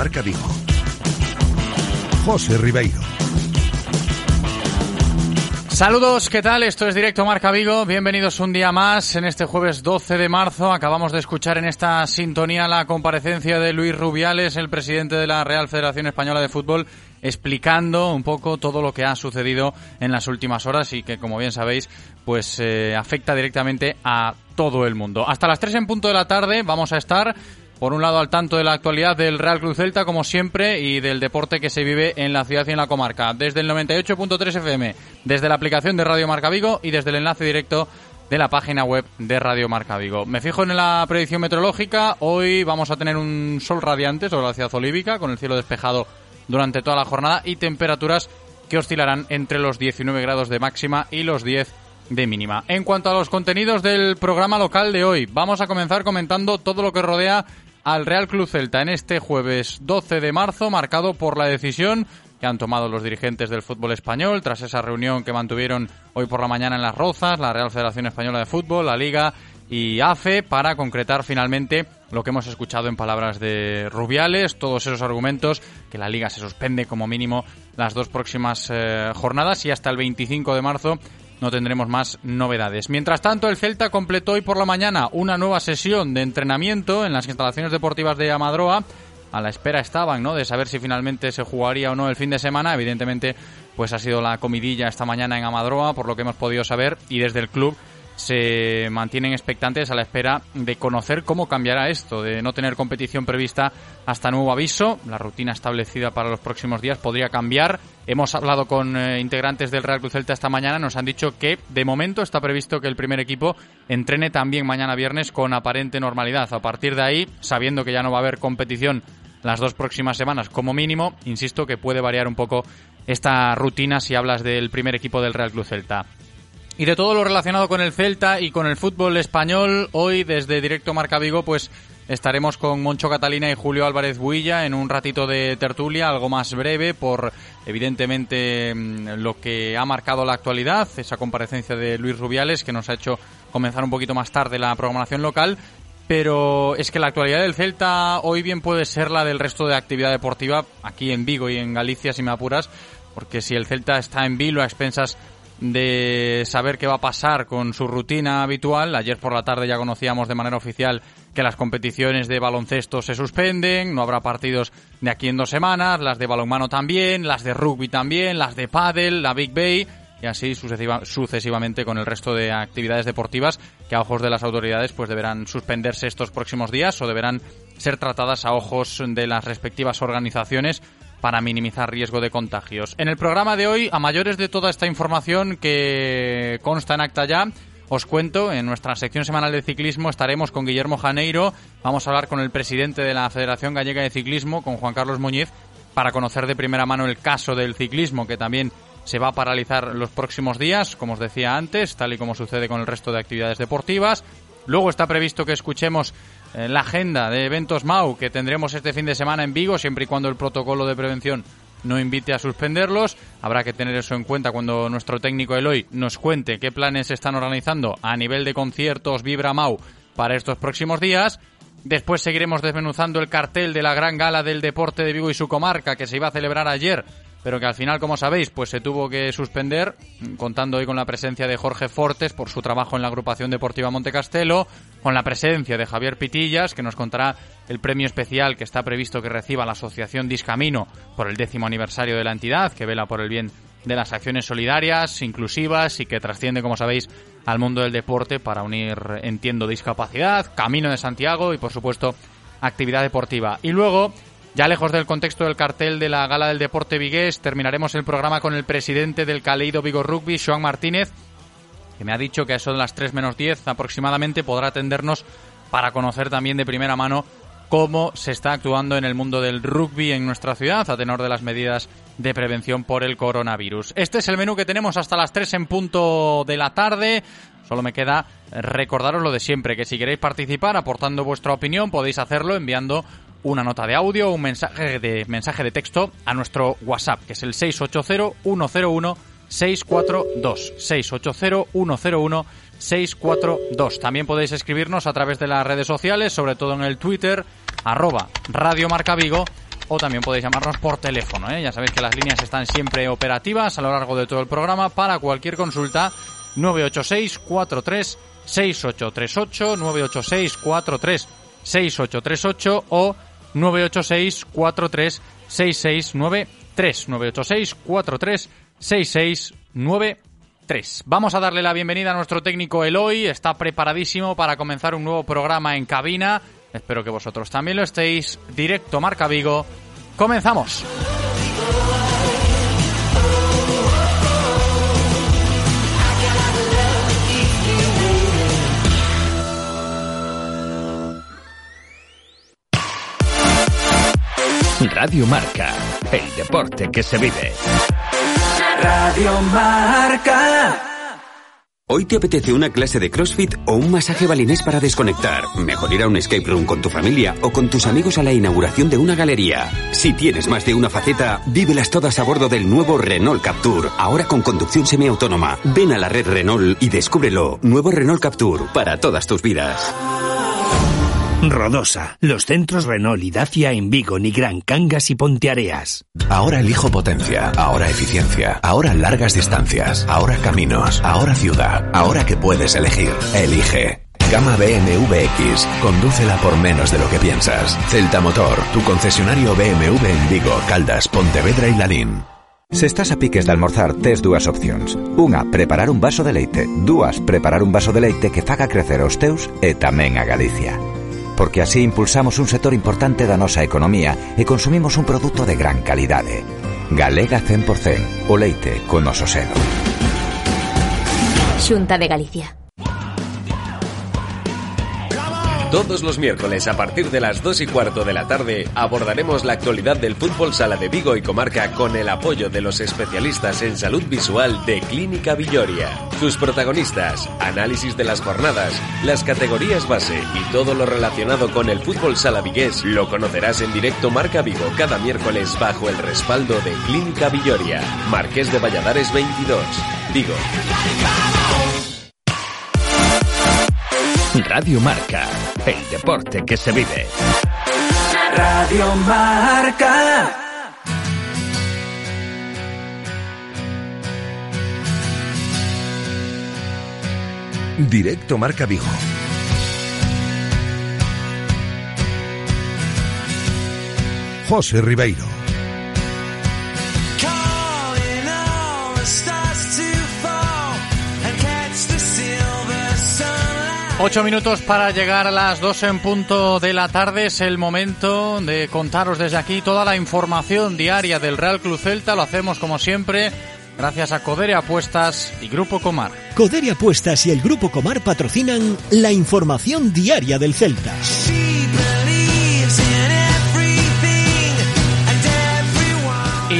Marca Vigo. José Ribeiro. Saludos, ¿qué tal? Esto es Directo Marca Vigo. Bienvenidos un día más en este jueves 12 de marzo. Acabamos de escuchar en esta sintonía la comparecencia de Luis Rubiales, el presidente de la Real Federación Española de Fútbol, explicando un poco todo lo que ha sucedido en las últimas horas y que, como bien sabéis, pues eh, afecta directamente a todo el mundo. Hasta las 3 en punto de la tarde vamos a estar por un lado al tanto de la actualidad del Real Cruz Celta, como siempre, y del deporte que se vive en la ciudad y en la comarca. Desde el 98.3 FM, desde la aplicación de Radio Marca Vigo y desde el enlace directo de la página web de Radio Marca Vigo. Me fijo en la predicción meteorológica. Hoy vamos a tener un sol radiante sobre la ciudad olívica, con el cielo despejado durante toda la jornada y temperaturas que oscilarán entre los 19 grados de máxima y los 10 de mínima. En cuanto a los contenidos del programa local de hoy, vamos a comenzar comentando todo lo que rodea al Real Club Celta en este jueves 12 de marzo, marcado por la decisión que han tomado los dirigentes del fútbol español tras esa reunión que mantuvieron hoy por la mañana en Las Rozas, la Real Federación Española de Fútbol, la Liga y AFE, para concretar finalmente lo que hemos escuchado en palabras de Rubiales, todos esos argumentos, que la Liga se suspende como mínimo las dos próximas eh, jornadas y hasta el 25 de marzo no tendremos más novedades. Mientras tanto, el Celta completó hoy por la mañana una nueva sesión de entrenamiento en las instalaciones deportivas de Amadroa. A la espera estaban, ¿no? De saber si finalmente se jugaría o no el fin de semana. Evidentemente, pues ha sido la comidilla esta mañana en Amadroa, por lo que hemos podido saber, y desde el club se mantienen expectantes a la espera de conocer cómo cambiará esto, de no tener competición prevista hasta nuevo aviso. La rutina establecida para los próximos días podría cambiar. Hemos hablado con eh, integrantes del Real Cruz Celta esta mañana, nos han dicho que de momento está previsto que el primer equipo entrene también mañana viernes con aparente normalidad. A partir de ahí, sabiendo que ya no va a haber competición las dos próximas semanas como mínimo, insisto que puede variar un poco esta rutina si hablas del primer equipo del Real Cruz Celta. Y de todo lo relacionado con el Celta y con el fútbol español, hoy desde Directo Marca Vigo, pues estaremos con Moncho Catalina y Julio Álvarez Builla en un ratito de tertulia, algo más breve, por evidentemente mm, lo que ha marcado la actualidad, esa comparecencia de Luis Rubiales que nos ha hecho comenzar un poquito más tarde la programación local. Pero es que la actualidad del Celta hoy bien puede ser la del resto de actividad deportiva aquí en Vigo y en Galicia, si me apuras, porque si el Celta está en Vigo a expensas de saber qué va a pasar con su rutina habitual. Ayer por la tarde ya conocíamos de manera oficial que las competiciones de baloncesto se suspenden, no habrá partidos de aquí en dos semanas, las de balonmano también, las de rugby también, las de pádel, la Big Bay y así sucesivamente con el resto de actividades deportivas que a ojos de las autoridades pues deberán suspenderse estos próximos días o deberán ser tratadas a ojos de las respectivas organizaciones para minimizar riesgo de contagios. En el programa de hoy, a mayores de toda esta información que consta en acta ya, os cuento, en nuestra sección semanal de ciclismo estaremos con Guillermo Janeiro, vamos a hablar con el presidente de la Federación Gallega de Ciclismo, con Juan Carlos Muñiz, para conocer de primera mano el caso del ciclismo, que también se va a paralizar los próximos días, como os decía antes, tal y como sucede con el resto de actividades deportivas. Luego está previsto que escuchemos en la agenda de eventos MAU que tendremos este fin de semana en Vigo, siempre y cuando el protocolo de prevención no invite a suspenderlos. Habrá que tener eso en cuenta cuando nuestro técnico Eloy nos cuente qué planes se están organizando a nivel de conciertos Vibra MAU para estos próximos días. Después seguiremos desmenuzando el cartel de la gran gala del deporte de Vigo y su comarca que se iba a celebrar ayer pero que al final, como sabéis, pues se tuvo que suspender, contando hoy con la presencia de Jorge Fortes por su trabajo en la agrupación deportiva Montecastelo, con la presencia de Javier Pitillas, que nos contará el premio especial que está previsto que reciba la Asociación Discamino por el décimo aniversario de la entidad, que vela por el bien de las acciones solidarias, inclusivas y que trasciende, como sabéis, al mundo del deporte para unir, entiendo, discapacidad, Camino de Santiago y, por supuesto, actividad deportiva. Y luego ya lejos del contexto del cartel de la Gala del Deporte Vigués, terminaremos el programa con el presidente del Caleido Vigo Rugby, Joan Martínez, que me ha dicho que a eso de las 3 menos 10 aproximadamente podrá atendernos para conocer también de primera mano cómo se está actuando en el mundo del rugby en nuestra ciudad a tenor de las medidas de prevención por el coronavirus. Este es el menú que tenemos hasta las 3 en punto de la tarde. Solo me queda recordaros lo de siempre, que si queréis participar aportando vuestra opinión podéis hacerlo enviando una nota de audio o un mensaje de, mensaje de texto a nuestro WhatsApp, que es el 680-101-642. 680-101-642. También podéis escribirnos a través de las redes sociales, sobre todo en el Twitter, arroba Radio Marca Vigo, o también podéis llamarnos por teléfono. ¿eh? Ya sabéis que las líneas están siempre operativas a lo largo de todo el programa para cualquier consulta 986 43 6838 986 43 6838 o 986 43 6693 986 43 6693 Vamos a darle la bienvenida a nuestro técnico Eloy, está preparadísimo para comenzar un nuevo programa en cabina. Espero que vosotros también lo estéis. Directo Marca Vigo. Comenzamos. Radio Marca, el deporte que se vive. Radio Marca. ¿Hoy te apetece una clase de CrossFit o un masaje balinés para desconectar? Mejor ir a un escape room con tu familia o con tus amigos a la inauguración de una galería. Si tienes más de una faceta, vívelas todas a bordo del nuevo Renault Captur, ahora con conducción semiautónoma. Ven a la red Renault y descúbrelo. Nuevo Renault Captur, para todas tus vidas. Rodosa, los centros Renault y Dacia en Vigo, Nigrán, Cangas y Ponteareas. Ahora elijo potencia, ahora eficiencia, ahora largas distancias, ahora caminos, ahora ciudad, ahora que puedes elegir. Elige. Gama BMW X. Condúcela por menos de lo que piensas. Celta Motor, tu concesionario BMW en Vigo, Caldas, Pontevedra y Lalín. Se estás a piques de almorzar, tes dúas opcións. Unha, preparar un vaso de leite. Dúas, preparar un vaso de leite que faga crecer os teus e tamén a Galicia. Porque así impulsamos un sector importante da nosa economía e consumimos un produto de gran calidade. Galega 100%, o leite con selo. Xunta de Galicia. Todos los miércoles a partir de las 2 y cuarto de la tarde abordaremos la actualidad del fútbol sala de Vigo y comarca con el apoyo de los especialistas en salud visual de Clínica Villoria. Sus protagonistas, análisis de las jornadas, las categorías base y todo lo relacionado con el fútbol sala vigués lo conocerás en directo Marca Vigo cada miércoles bajo el respaldo de Clínica Villoria. Marqués de Valladares 22, Vigo. Radio Marca, el deporte que se vive. Radio Marca. Directo Marca Vigo. José Ribeiro. Ocho minutos para llegar a las dos en punto de la tarde. Es el momento de contaros desde aquí toda la información diaria del Real Club Celta. Lo hacemos como siempre gracias a Codere Apuestas y Grupo Comar. Codere Apuestas y el Grupo Comar patrocinan la información diaria del Celta.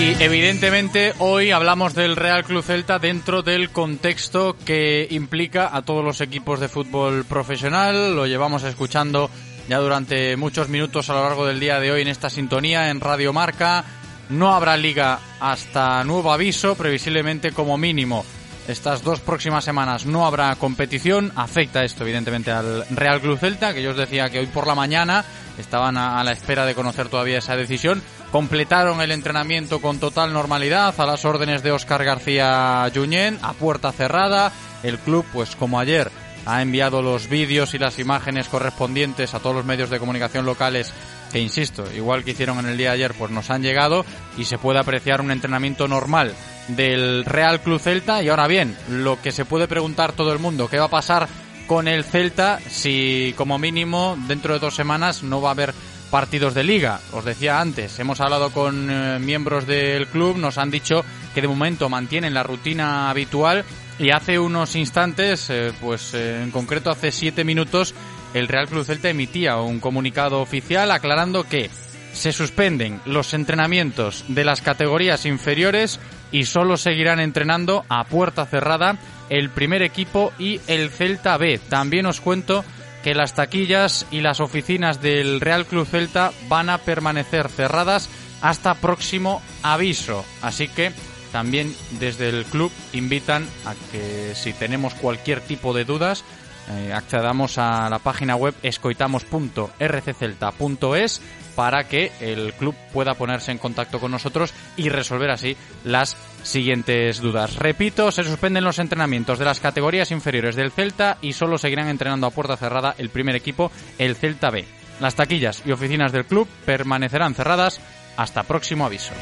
Y evidentemente hoy hablamos del Real Club Celta dentro del contexto que implica a todos los equipos de fútbol profesional. Lo llevamos escuchando ya durante muchos minutos a lo largo del día de hoy en esta sintonía en Radio Marca. No habrá liga hasta nuevo aviso, previsiblemente como mínimo. Estas dos próximas semanas no habrá competición. Afecta esto, evidentemente, al Real Club Celta, que yo os decía que hoy por la mañana estaban a, la espera de conocer todavía esa decisión. Completaron el entrenamiento con total normalidad a las órdenes de Óscar García Junyent, a puerta cerrada. El club, pues como ayer, ha enviado los vídeos y las imágenes correspondientes a todos los medios de comunicación locales que insisto, igual que hicieron en el día ayer, pues nos han llegado y se puede apreciar un entrenamiento normal del Real Club Celta. Y ahora bien, lo que se puede preguntar todo el mundo, ¿qué va a pasar con el Celta si como mínimo dentro de dos semanas no va a haber partidos de liga? Os decía antes, hemos hablado con eh, miembros del club, nos han dicho que de momento mantienen la rutina habitual y hace unos instantes, eh, pues eh, en concreto hace siete minutos, el Real Club Celta emitía un comunicado oficial aclarando que se suspenden los entrenamientos de las categorías inferiores y solo seguirán entrenando a puerta cerrada el primer equipo y el Celta B. También os cuento que las taquillas y las oficinas del Real Club Celta van a permanecer cerradas hasta próximo aviso. Así que también desde el club invitan a que si tenemos cualquier tipo de dudas eh, accedamos a la página web escoitamos.rccelta.es para que el club pueda ponerse en contacto con nosotros y resolver así las siguientes dudas. Repito, se suspenden los entrenamientos de las categorías inferiores del Celta y solo seguirán entrenando a puerta cerrada el primer equipo, el Celta B. Las taquillas y oficinas del club permanecerán cerradas hasta próximo aviso.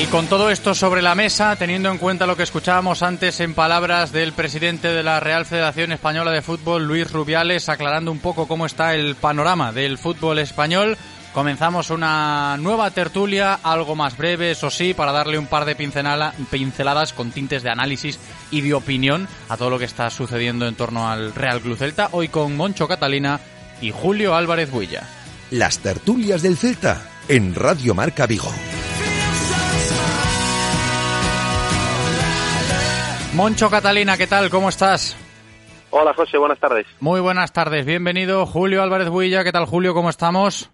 Y con todo esto sobre la mesa, teniendo en cuenta lo que escuchábamos antes en palabras del presidente de la Real Federación Española de Fútbol, Luis Rubiales, aclarando un poco cómo está el panorama del fútbol español, comenzamos una nueva tertulia, algo más breve, eso sí, para darle un par de pinceladas con tintes de análisis y de opinión a todo lo que está sucediendo en torno al Real Club Celta, hoy con Moncho Catalina y Julio Álvarez Builla. Las tertulias del Celta en Radio Marca Vigo. Moncho Catalina, ¿qué tal? ¿Cómo estás? Hola José, buenas tardes. Muy buenas tardes, bienvenido. Julio Álvarez Builla, ¿qué tal Julio? ¿Cómo estamos?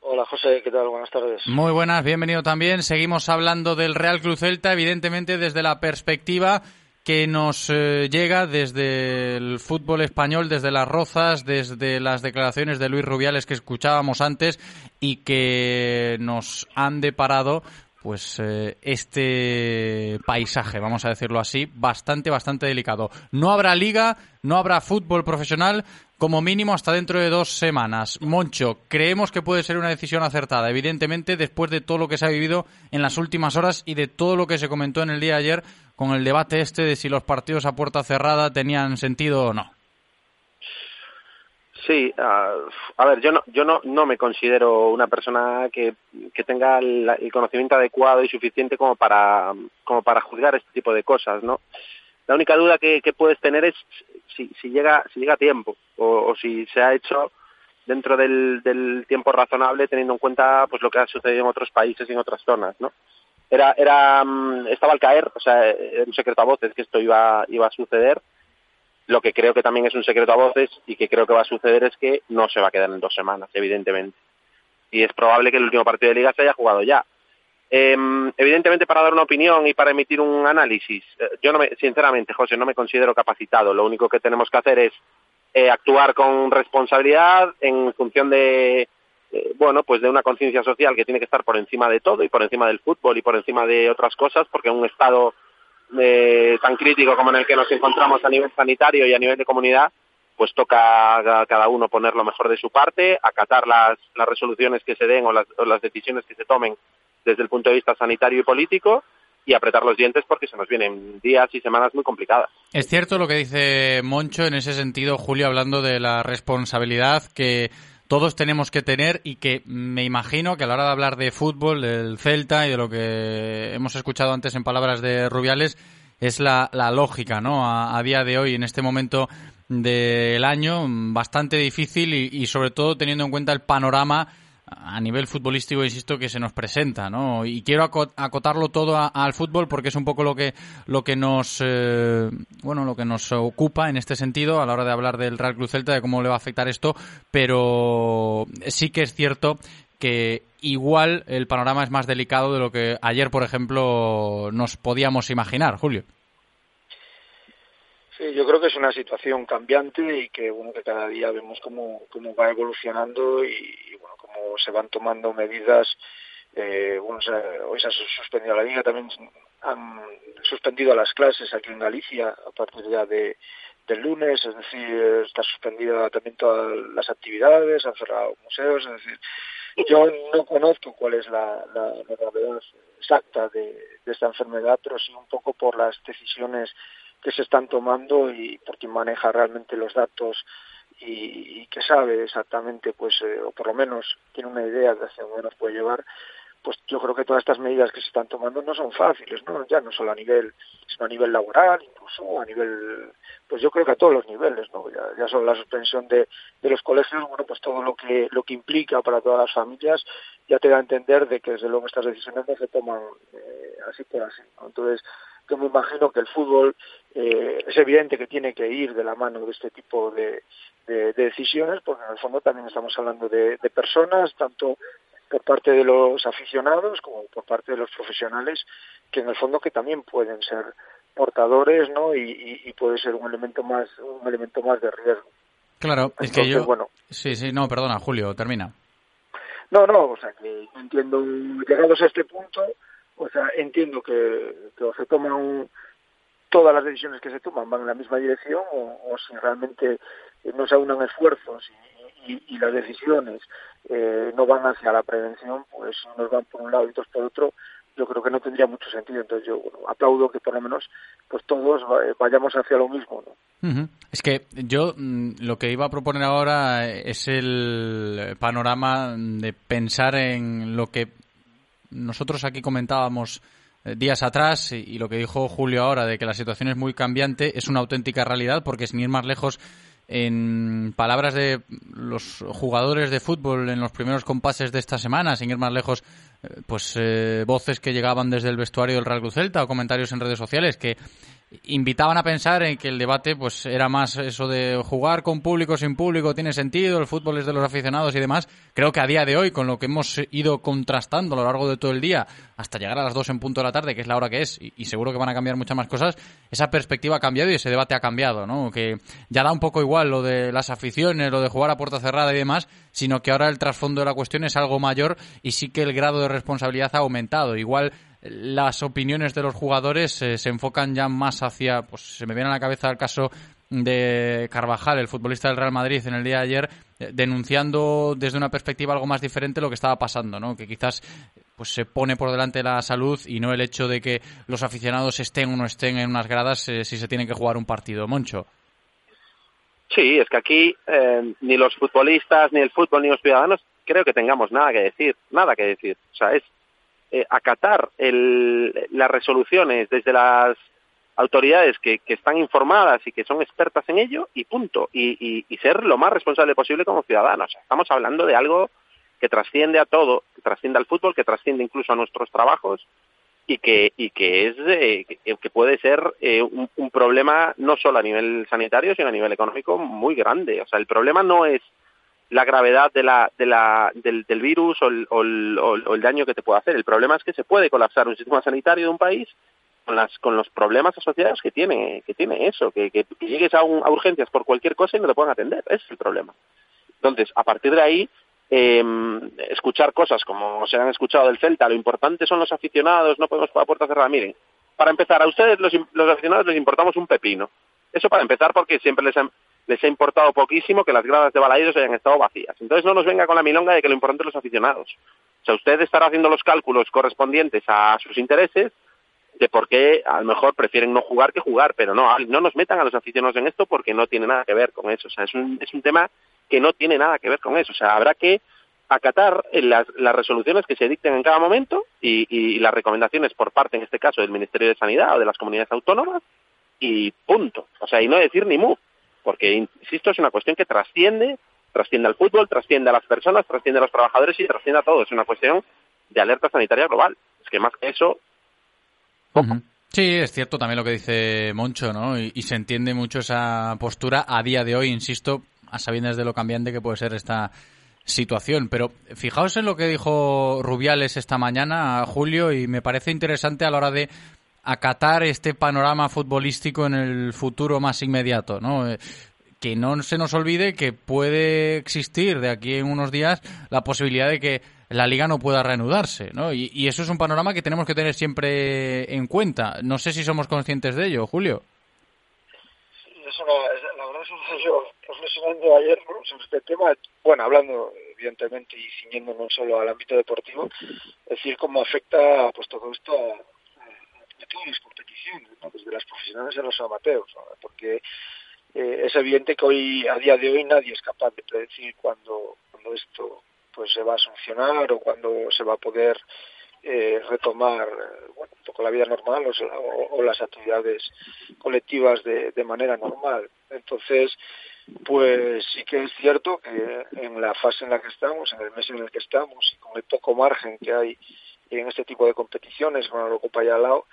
Hola José, ¿qué tal? Buenas tardes. Muy buenas, bienvenido también. Seguimos hablando del Real Club Celta, evidentemente desde la perspectiva que nos eh, llega desde el fútbol español, desde las rozas, desde las declaraciones de Luis Rubiales que escuchábamos antes y que nos han deparado pues eh, este paisaje, vamos a decirlo así, bastante, bastante delicado. No habrá liga, no habrá fútbol profesional, como mínimo hasta dentro de dos semanas. Moncho, creemos que puede ser una decisión acertada, evidentemente, después de todo lo que se ha vivido en las últimas horas y de todo lo que se comentó en el día de ayer con el debate este de si los partidos a puerta cerrada tenían sentido o no. Sí, uh, a ver, yo no, yo no, no me considero una persona que, que tenga el, el, conocimiento adecuado y suficiente como para, como para juzgar este tipo de cosas, ¿no? La única duda que, que puedes tener es si, si llega, si llega a tiempo o, si se ha hecho dentro del, del tiempo razonable teniendo en cuenta pues lo que ha sucedido en otros países y en otras zonas, ¿no? Era, era, estaba al caer, o sea, era un secreto a voces que esto iba, iba a suceder lo que creo que también es un secreto a voces y que creo que va a suceder es que no se va a quedar en dos semanas, evidentemente. Y es probable que el último partido de liga se haya jugado ya. Eh, evidentemente, para dar una opinión y para emitir un análisis, eh, yo no me, sinceramente, José, no me considero capacitado. Lo único que tenemos que hacer es eh, actuar con responsabilidad en función de, eh, bueno, pues de una conciencia social que tiene que estar por encima de todo y por encima del fútbol y por encima de otras cosas, porque un Estado eh, tan crítico como en el que nos encontramos a nivel sanitario y a nivel de comunidad, pues toca cada uno poner lo mejor de su parte, acatar las, las resoluciones que se den o las, o las decisiones que se tomen desde el punto de vista sanitario y político y apretar los dientes porque se nos vienen días y semanas muy complicadas. Es cierto lo que dice Moncho en ese sentido, Julio, hablando de la responsabilidad que todos tenemos que tener y que me imagino que a la hora de hablar de fútbol, del Celta y de lo que hemos escuchado antes en palabras de Rubiales, es la, la lógica, ¿no? A, día de hoy, en este momento del año, bastante difícil y sobre todo teniendo en cuenta el panorama a nivel futbolístico, insisto, que se nos presenta, ¿no? Y quiero acotarlo todo a, al fútbol porque es un poco lo que lo que nos eh, bueno, lo que nos ocupa en este sentido a la hora de hablar del Real Cruz Celta de cómo le va a afectar esto, pero sí que es cierto que igual el panorama es más delicado de lo que ayer, por ejemplo, nos podíamos imaginar, Julio. Sí, yo creo que es una situación cambiante y que bueno que cada día vemos cómo, cómo va evolucionando y, y bueno cómo se van tomando medidas. Eh, hoy se ha suspendido la liga, también han suspendido las clases aquí en Galicia a partir de del lunes, es decir, está suspendida también todas las actividades, han cerrado museos, es decir, yo no conozco cuál es la, la, la gravedad exacta de, de esta enfermedad, pero sí un poco por las decisiones que se están tomando y por quien maneja realmente los datos y, y que sabe exactamente, pues, eh, o por lo menos tiene una idea de hacia dónde nos puede llevar, pues yo creo que todas estas medidas que se están tomando no son fáciles, ¿no? Ya no solo a nivel, sino a nivel laboral, incluso a nivel, pues yo creo que a todos los niveles, ¿no? Ya, ya solo la suspensión de, de los colegios, bueno, pues todo lo que, lo que implica para todas las familias ya te da a entender de que desde luego estas decisiones no se toman eh, así por así, ¿no? Entonces, yo me imagino que el fútbol eh, es evidente que tiene que ir de la mano de este tipo de, de, decisiones, porque en el fondo también estamos hablando de, de personas, tanto por parte de los aficionados como por parte de los profesionales, que en el fondo que también pueden ser portadores, ¿no? Y, y, puede ser un elemento más, un elemento más de riesgo. Claro, es que yo. Bueno, sí, sí, no, perdona, Julio, termina. No, no, o sea, que entiendo, llegados a este punto, o sea, entiendo que, que se toman todas las decisiones que se toman van en la misma dirección o, o si realmente no se aunan esfuerzos y, y, las decisiones eh, no van hacia la prevención, pues unos van por un lado y otros por otro, yo creo que no tendría mucho sentido. Entonces yo aplaudo que por lo menos pues todos vayamos hacia lo mismo. ¿no? Es que yo mm, lo que iba a proponer ahora es el panorama de pensar en lo que nosotros aquí comentábamos eh, días atrás y lo que dijo Julio ahora de que la situación es muy cambiante es una auténtica realidad porque sin ir más lejos en palabras de los jugadores de fútbol en los primeros compases de esta semana, sin ir más lejos, eh, pues eh, voces que llegaban desde el vestuario del Real Cruz Celta o comentarios en redes sociales que invitaban a pensar en que el debate pues era más eso de jugar con público sin público tiene sentido, el fútbol es de los aficionados y demás. Creo que a día de hoy, con lo que hemos ido contrastando a lo largo de todo el día, hasta llegar a las 2 en punto de la tarde, que es la hora que es, y, seguro que van a cambiar muchas más cosas, esa perspectiva ha cambiado y ese debate ha cambiado, ¿no? Que ya da un poco igual lo de las aficiones, lo de jugar a puerta cerrada y demás, sino que ahora el trasfondo de la cuestión es algo mayor y sí que el grado de responsabilidad ha aumentado. Igual las opiniones de los jugadores eh, se enfocan ya más hacia, pues se me viene a la cabeza el caso de Carvajal, el futbolista del Real Madrid, en el día de ayer, eh, denunciando desde una perspectiva algo más diferente lo que estaba pasando, ¿no? Que quizás pues se pone por delante la salud y no el hecho de que los aficionados estén o no estén en unas gradas eh, si se tienen que jugar un partido. Moncho. Sí, es que aquí ni los futbolistas, ni el fútbol, ni los ciudadanos creo que tengamos nada que decir, nada que decir. O sea, es eh, acatar el, las resoluciones desde las autoridades que, que, están informadas y que son expertas en ello y punto. Y, y, ser lo más responsable posible como ciudadanos. estamos hablando de algo que trasciende a todo, que trasciende al fútbol, que trasciende incluso a nuestros trabajos y que, y que es eh, que, puede ser eh, un, un, problema no solo a nivel sanitario, sino a nivel económico muy grande. O sea, el problema no es la gravedad de la, de la, del, del virus o el, o, el, o el daño que te puede hacer. El problema es que se puede colapsar un sistema sanitario de un país con las con los problemas asociados que tiene que tiene eso que, que, llegues a, un, a, urgencias por cualquier cosa y no te puedan atender. Ese es el problema. Entonces a partir de ahí eh, escuchar cosas como se han escuchado del Celta lo importante son los aficionados no podemos jugar a puerta cerrada miren para empezar a ustedes los, los aficionados les importamos un pepino eso para empezar porque siempre les han, les ha importado poquísimo que las gradas de Balaidos hayan estado vacías. Entonces no nos venga con la milonga de que lo importante son los aficionados. O sea, usted estará haciendo los cálculos correspondientes a sus intereses de por qué a lo mejor prefieren no jugar que jugar, pero no, no nos metan a los aficionados en esto porque no tiene nada que ver con eso. O sea, es un, es un tema que no tiene nada que ver con eso. O sea, habrá que acatar las, las resoluciones que se dicten en cada momento y, y las recomendaciones por parte, en este caso, del Ministerio de Sanidad o de las comunidades autónomas y punto. O sea, y no decir ni mu porque, insisto, es una cuestión que trasciende, trasciende al fútbol, trasciende a las personas, trasciende a los trabajadores y trasciende a todo. Es una cuestión de alerta sanitaria global. Es que más que eso, Sí, es cierto también lo que dice Moncho, ¿no? Y, se entiende mucho esa postura a día de hoy, insisto, a sabiendas de lo cambiante que puede ser esta situación. Pero fijaos en lo que dijo Rubiales esta mañana, Julio, y me parece interesante a la hora de acatar este panorama futbolístico en el futuro más inmediato, ¿no? Eh, que no se nos olvide que puede existir de aquí en unos días la posibilidad de que la liga no pueda reanudarse, ¿no? Y, eso es un panorama que tenemos que tener siempre en cuenta. No sé si somos conscientes de ello, Julio. Sí, es una, la verdad es que yo reflexionando ayer sobre este tema, bueno, hablando evidentemente y ciñéndonos solo al ámbito deportivo, es decir, cómo afecta pues todo esto de todas las competiciones, desde las profesionales a los amateurs, porque eh, es evidente que hoy, a día de hoy, nadie es capaz de predecir cuándo, cuando esto pues se va a solucionar o cuándo se va a poder eh, retomar bueno, la vida normal o, las actividades colectivas de, de manera normal. Entonces, pues sí que es cierto que en la fase en la que estamos, en el mes en el que estamos y con el poco margen que hay en este tipo de competiciones con la Eurocopa ya al lado,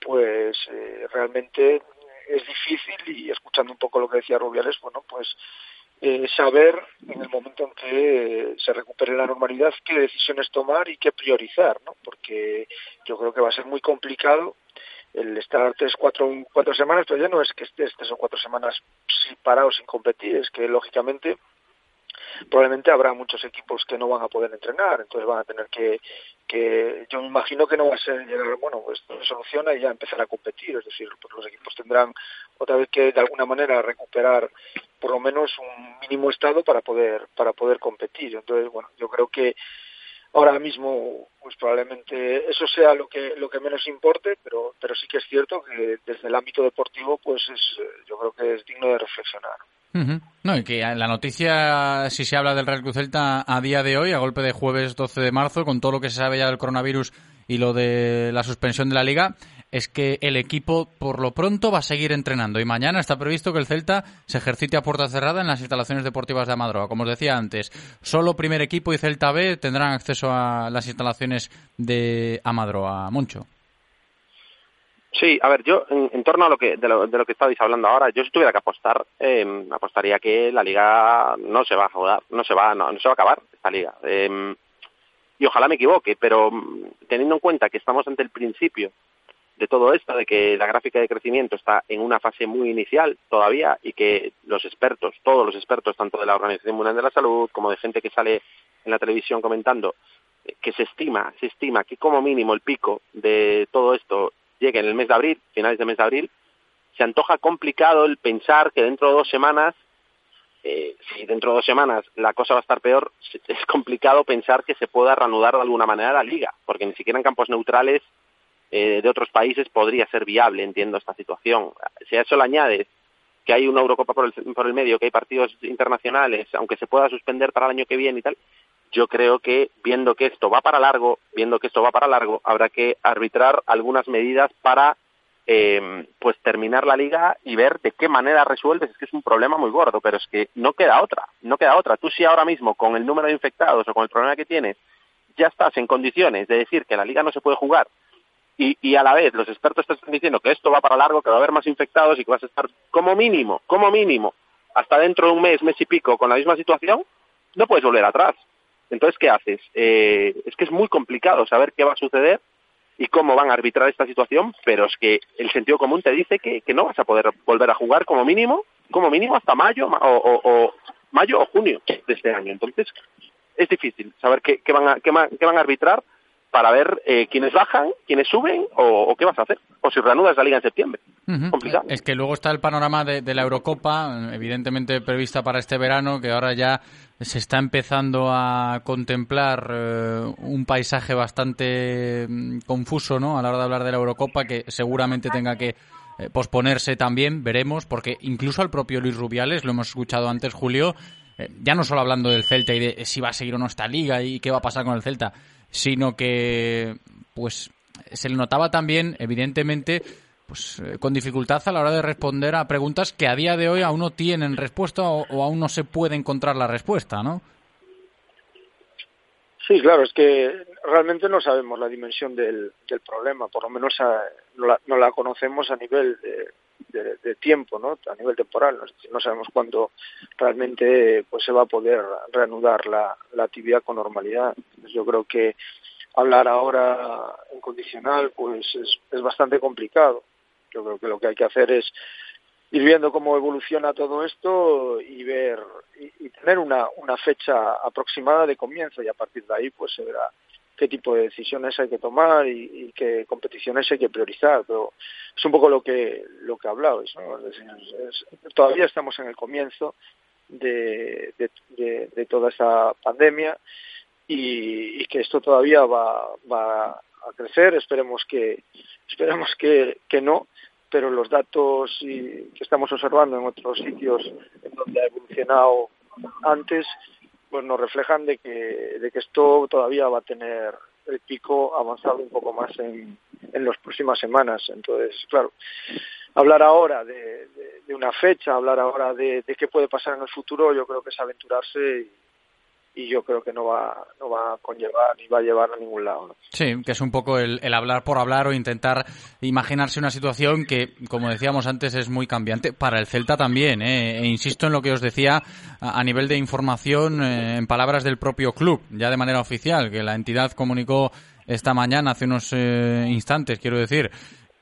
pues eh, realmente es difícil y escuchando un poco lo que decía Rubiales, bueno, pues eh, saber en el momento en que se recupere la normalidad qué decisiones tomar y qué priorizar, ¿no? Porque yo creo que va a ser muy complicado el estar tres, cuatro, cuatro semanas, pero ya no es que estés tres o cuatro semanas parados sin competir, es que lógicamente probablemente habrá muchos equipos que no van a poder entrenar, entonces van a tener que, que yo me imagino que no va a ser llegar, bueno, pues esto se soluciona y ya empezar a competir, es decir, pues los equipos tendrán otra vez que de alguna manera recuperar por lo menos un mínimo estado para poder para poder competir. Entonces, bueno, yo creo que ahora mismo pues probablemente eso sea lo que lo que menos importe pero pero sí que es cierto que desde el ámbito deportivo pues es yo creo que es digno de reflexionar no, y que la noticia, si se habla del Real Cruz Celta a día de hoy, a golpe de jueves 12 de marzo, con todo lo que se sabe ya del coronavirus y lo de la suspensión de la liga, es que el equipo por lo pronto va a seguir entrenando y mañana está previsto que el Celta se ejercite a puerta cerrada en las instalaciones deportivas de Amadroa. Como os decía antes, solo primer equipo y Celta B tendrán acceso a las instalaciones de Amadroa. Moncho. Sí, a ver, yo en, torno a lo que de lo, de lo, que estabais hablando ahora, yo si tuviera que apostar, eh, apostaría que la liga no se va a jugar, no se va, no, se va a acabar esta liga. Eh, y ojalá me equivoque, pero mm, teniendo en cuenta que estamos ante el principio de todo esto, de que la gráfica de crecimiento está en una fase muy inicial todavía y que los expertos, todos los expertos, tanto de la Organización Mundial de la Salud como de gente que sale en la televisión comentando, eh, que se estima, se estima que como mínimo el pico de todo esto llegue en el mes de abril, finales de mes de abril, se antoja complicado el pensar que dentro de dos semanas, eh, si dentro de dos semanas la cosa va a estar peor, es complicado pensar que se pueda reanudar de alguna manera la liga, porque ni siquiera en campos neutrales eh, de otros países podría ser viable, entiendo, esta situación. Si a eso le añades que hay una Eurocopa por el, por el medio, que hay partidos internacionales, aunque se pueda suspender para el año que viene y tal, yo creo que viendo que esto va para largo, viendo que esto va para largo, habrá que arbitrar algunas medidas para eh, pues terminar la liga y ver de qué manera resuelves. Es que es un problema muy gordo, pero es que no queda otra, no queda otra. Tú si ahora mismo con el número de infectados o con el problema que tienes ya estás en condiciones de decir que la liga no se puede jugar y, y a la vez los expertos te están diciendo que esto va para largo, que va a haber más infectados y que vas a estar como mínimo, como mínimo, hasta dentro de un mes, mes y pico con la misma situación, no puedes volver atrás. Entonces, ¿qué haces? Eh, es que es muy complicado saber qué va a suceder y cómo van a arbitrar esta situación, pero es que el sentido común te dice que, que no vas a poder volver a jugar como mínimo, como mínimo hasta mayo o, mayo o junio de este año. Entonces, es difícil saber qué, qué, van, a, qué, qué van a arbitrar para ver eh, quiénes bajan, quiénes suben o, qué vas a hacer. O si reanudas la liga en septiembre. Complicado. Es que luego está el panorama de, la Eurocopa, evidentemente prevista para este verano, que ahora ya se está empezando a contemplar eh, un paisaje bastante mm, confuso ¿no? a la hora de hablar de la Eurocopa, que seguramente tenga que eh, posponerse también, veremos, porque incluso al propio Luis Rubiales, lo hemos escuchado antes, Julio, ya no solo hablando del Celta y de si va a seguir o no esta liga y qué va a pasar con el Celta, sino que pues se le notaba también, evidentemente, pues eh, con dificultad a la hora de responder a preguntas que a día de hoy aún no tienen respuesta o, aún no se puede encontrar la respuesta, ¿no? Sí, claro, es que realmente no sabemos la dimensión del, problema, por lo menos no, la, conocemos a nivel tiempo, ¿no? A nivel temporal, no, sabemos cuándo realmente pues se va a poder reanudar la, actividad con normalidad. Yo creo que hablar ahora en condicional pues es, es bastante complicado. Yo creo que lo que hay que hacer es ir viendo cómo evoluciona todo esto y ver y, tener una, una fecha aproximada de comienzo y a partir de ahí pues se verá qué tipo de decisiones hay que tomar y, qué competiciones hay que priorizar pero es un poco lo que lo que hablabais ¿no? todavía estamos en el comienzo de, toda esta pandemia y, que esto todavía va, va a crecer esperemos que esperemos que, que no pero los datos que estamos observando en otros sitios en donde ha evolucionado antes pues nos reflejan de que, de que esto todavía va a tener el pico avanzado un poco más en, en las próximas semanas. Entonces, claro, hablar ahora de, de, una fecha, hablar ahora de, de, qué puede pasar en el futuro, yo creo que es aventurarse y, y yo creo que no va, no va a conllevar ni va a llevar a ningún lado. Sí, que es un poco el, hablar por hablar o intentar imaginarse una situación que, como decíamos antes, es muy cambiante para el Celta también. ¿eh? E insisto en lo que os decía a, a nivel de información eh, en palabras del propio club, ya de manera oficial, que la entidad comunicó esta mañana, hace unos eh, instantes, quiero decir,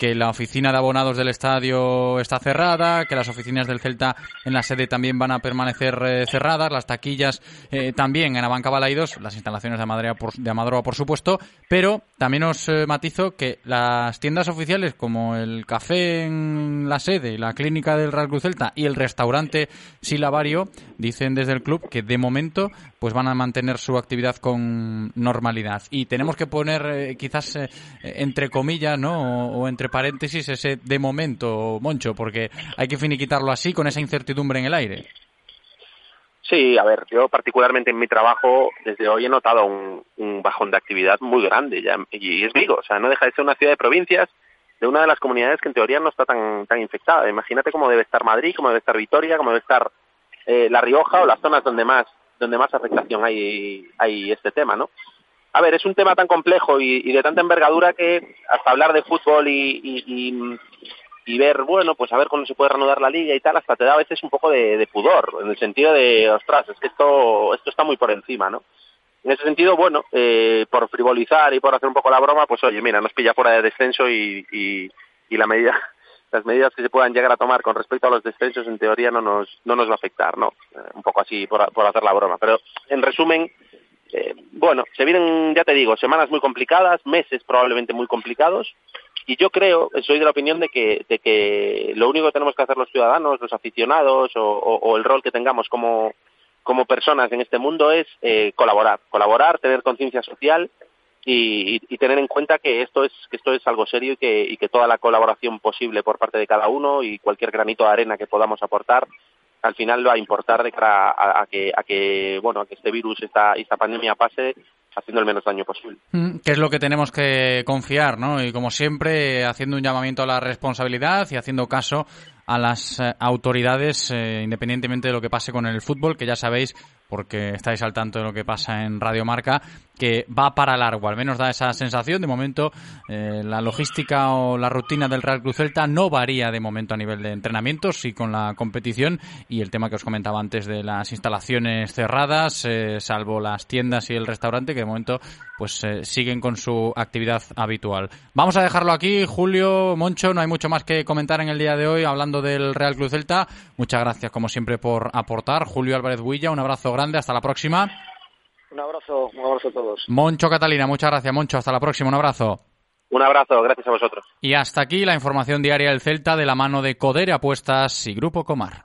que la oficina de abonados del estadio está cerrada, que las oficinas del Celta en la sede también van a permanecer eh, cerradas, las taquillas eh, también en Abanca Balaidos, las instalaciones de Amadroa por, de Amadroa, por supuesto, pero también os eh, matizo que las tiendas oficiales como el café en la sede, la clínica del Real Celta y el restaurante Silavario dicen desde el club que de momento pues van a mantener su actividad con normalidad y tenemos que poner eh, quizás eh, entre comillas, ¿no? O, entre paréntesis ese de momento, Moncho, porque hay que finiquitarlo así con esa incertidumbre en el aire. Sí, a ver, yo particularmente en mi trabajo desde hoy he notado un, un bajón de actividad muy grande ya, y es Vigo, o sea, no deja de ser una ciudad de provincias de una de las comunidades que en teoría no está tan tan infectada. Imagínate cómo debe estar Madrid, cómo debe estar Vitoria, cómo debe estar eh, La Rioja o las zonas donde más donde más afectación hay hay este tema, ¿no? A ver, es un tema tan complejo y, de tanta envergadura que hasta hablar de fútbol y, y, ver, bueno, pues a ver cuándo se puede reanudar la liga y tal, hasta te da a veces un poco de, de pudor, en el sentido de, ostras, es que esto, esto está muy por encima, ¿no? En ese sentido, bueno, eh, por frivolizar y por hacer un poco la broma, pues oye, mira, nos pilla fuera de descenso y, y, y la medida, las medidas que se puedan llegar a tomar con respecto a los descensos en teoría no nos, no nos va a afectar, ¿no? Eh, un poco así por, por hacer la broma. Pero en resumen, eh, bueno, se vienen, ya te digo, semanas muy complicadas, meses probablemente muy complicados, y yo creo, soy de la opinión de que, de que lo único que tenemos que hacer los ciudadanos, los aficionados o, o, el rol que tengamos como, como personas en este mundo es eh, colaborar, colaborar, tener conciencia social y, y, tener en cuenta que esto es que esto es algo serio y que, y que toda la colaboración posible por parte de cada uno y cualquier granito de arena que podamos aportar al final va a importar de cara a, a, que a que bueno a que este virus esta esta pandemia pase haciendo el menos daño posible. Que es lo que tenemos que confiar, ¿no? Y como siempre, haciendo un llamamiento a la responsabilidad y haciendo caso a las eh, autoridades, eh, independientemente de lo que pase con el fútbol, que ya sabéis, porque estáis al tanto de lo que pasa en Radio Marca, que va para largo, al menos da esa sensación. De momento, eh, la logística o la rutina del Real Cruz Celta no varía de momento a nivel de entrenamientos y con la competición. Y el tema que os comentaba antes de las instalaciones cerradas, eh, salvo las tiendas y el restaurante, que de momento pues eh, siguen con su actividad habitual. Vamos a dejarlo aquí, Julio, Moncho, no hay mucho más que comentar en el día de hoy hablando del Real Cruz Celta. Muchas gracias, como siempre, por aportar. Julio Álvarez Builla, un abrazo grande, hasta la próxima. Un abrazo, un abrazo a todos. Moncho Catalina, muchas gracias, Moncho. Hasta la próxima, un abrazo. Un abrazo, gracias a vosotros. Y hasta aquí la información diaria del Celta de la mano de Codere Apuestas y Grupo Comar.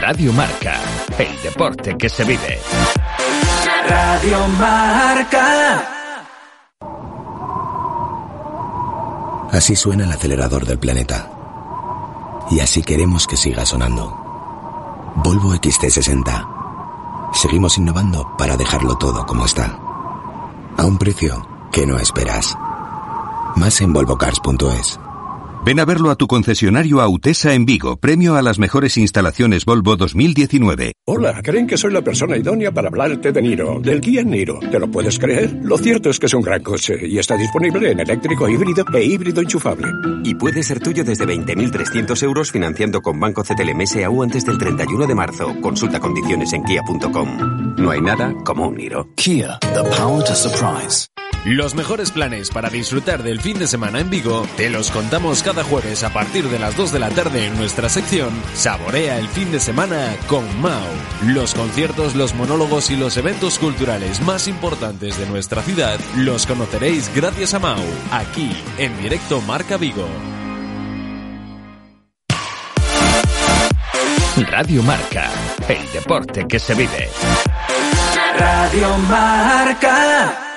Radio Marca, el deporte que se vive. Radio Marca. Así suena el acelerador del planeta. Y así queremos que siga sonando. Volvo XT60. Seguimos innovando para dejarlo todo como está. A un precio que no esperas. Más en volvocars.es. Ven a verlo a tu concesionario Autesa en Vigo, premio a las mejores instalaciones Volvo 2019. Hola, creen que soy la persona idónea para hablarte de Niro, del Kia Niro. ¿Te lo puedes creer? Lo cierto es que es un gran coche y está disponible en eléctrico híbrido e híbrido enchufable. Y puede ser tuyo desde 20.300 euros financiando con Banco CTLM SAU antes del 31 de marzo. Consulta condiciones en kia.com. No hay nada como un Niro. Kia, the power to surprise. Los mejores planes para disfrutar del fin de semana en Vigo te los contamos cada jueves a partir de las 2 de la tarde en nuestra sección Saborea el fin de semana con Mau. Los conciertos, los monólogos y los eventos culturales más importantes de nuestra ciudad los conoceréis gracias a Mau, aquí en directo Marca Vigo. Radio Marca, el deporte que se vive. Radio Marca.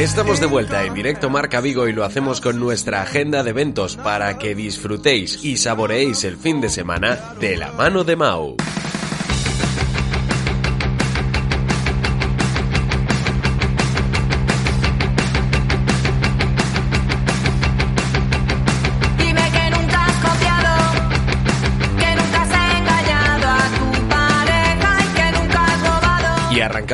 Estamos de vuelta en directo Marca Vigo y lo hacemos con nuestra agenda de eventos para que disfrutéis y saboreéis el fin de semana de la mano de Mau.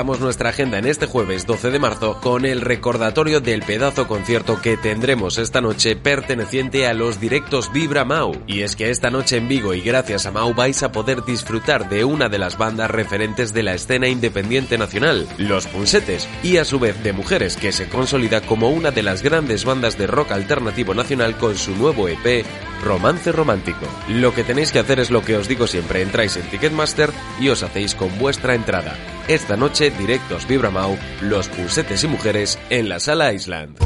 Nuestra agenda en este jueves 12 de marzo con el recordatorio del pedazo concierto que tendremos esta noche perteneciente a los directos Vibra Mau. Y es que esta noche en Vigo y gracias a Mau vais a poder disfrutar de una de las bandas referentes de la escena independiente nacional, Los Punsetes, y a su vez de mujeres que se consolida como una de las grandes bandas de rock alternativo nacional con su nuevo EP Romance Romántico. Lo que tenéis que hacer es lo que os digo siempre, entráis en Ticketmaster y os hacéis con vuestra entrada. Esta noche, directos Vibramau, los pulsetes y mujeres en la sala Island.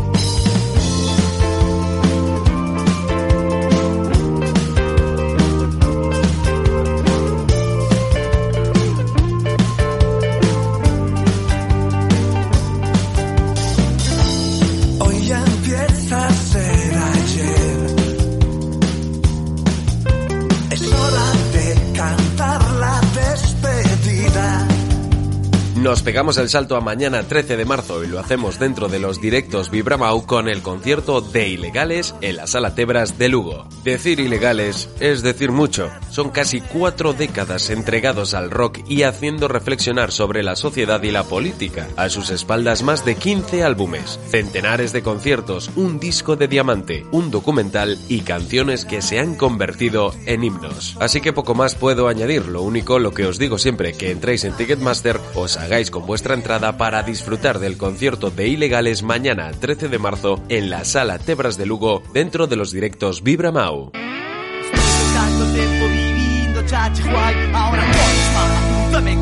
Nos pegamos el salto a mañana 13 de marzo y lo hacemos dentro de los directos Vibramau con el concierto de Ilegales en la Sala Tebras de Lugo. Decir ilegales es decir mucho. Son casi cuatro décadas entregados al rock y haciendo reflexionar sobre la sociedad y la política. A sus espaldas más de 15 álbumes, centenares de conciertos, un disco de diamante, un documental y canciones que se han convertido en himnos. Así que poco más puedo añadir, lo único lo que os digo siempre que entréis en Ticketmaster, os hagáis con vuestra entrada para disfrutar del concierto de Ilegales mañana 13 de marzo en la Sala Tebras de Lugo dentro de los directos Vibra Mau. tú me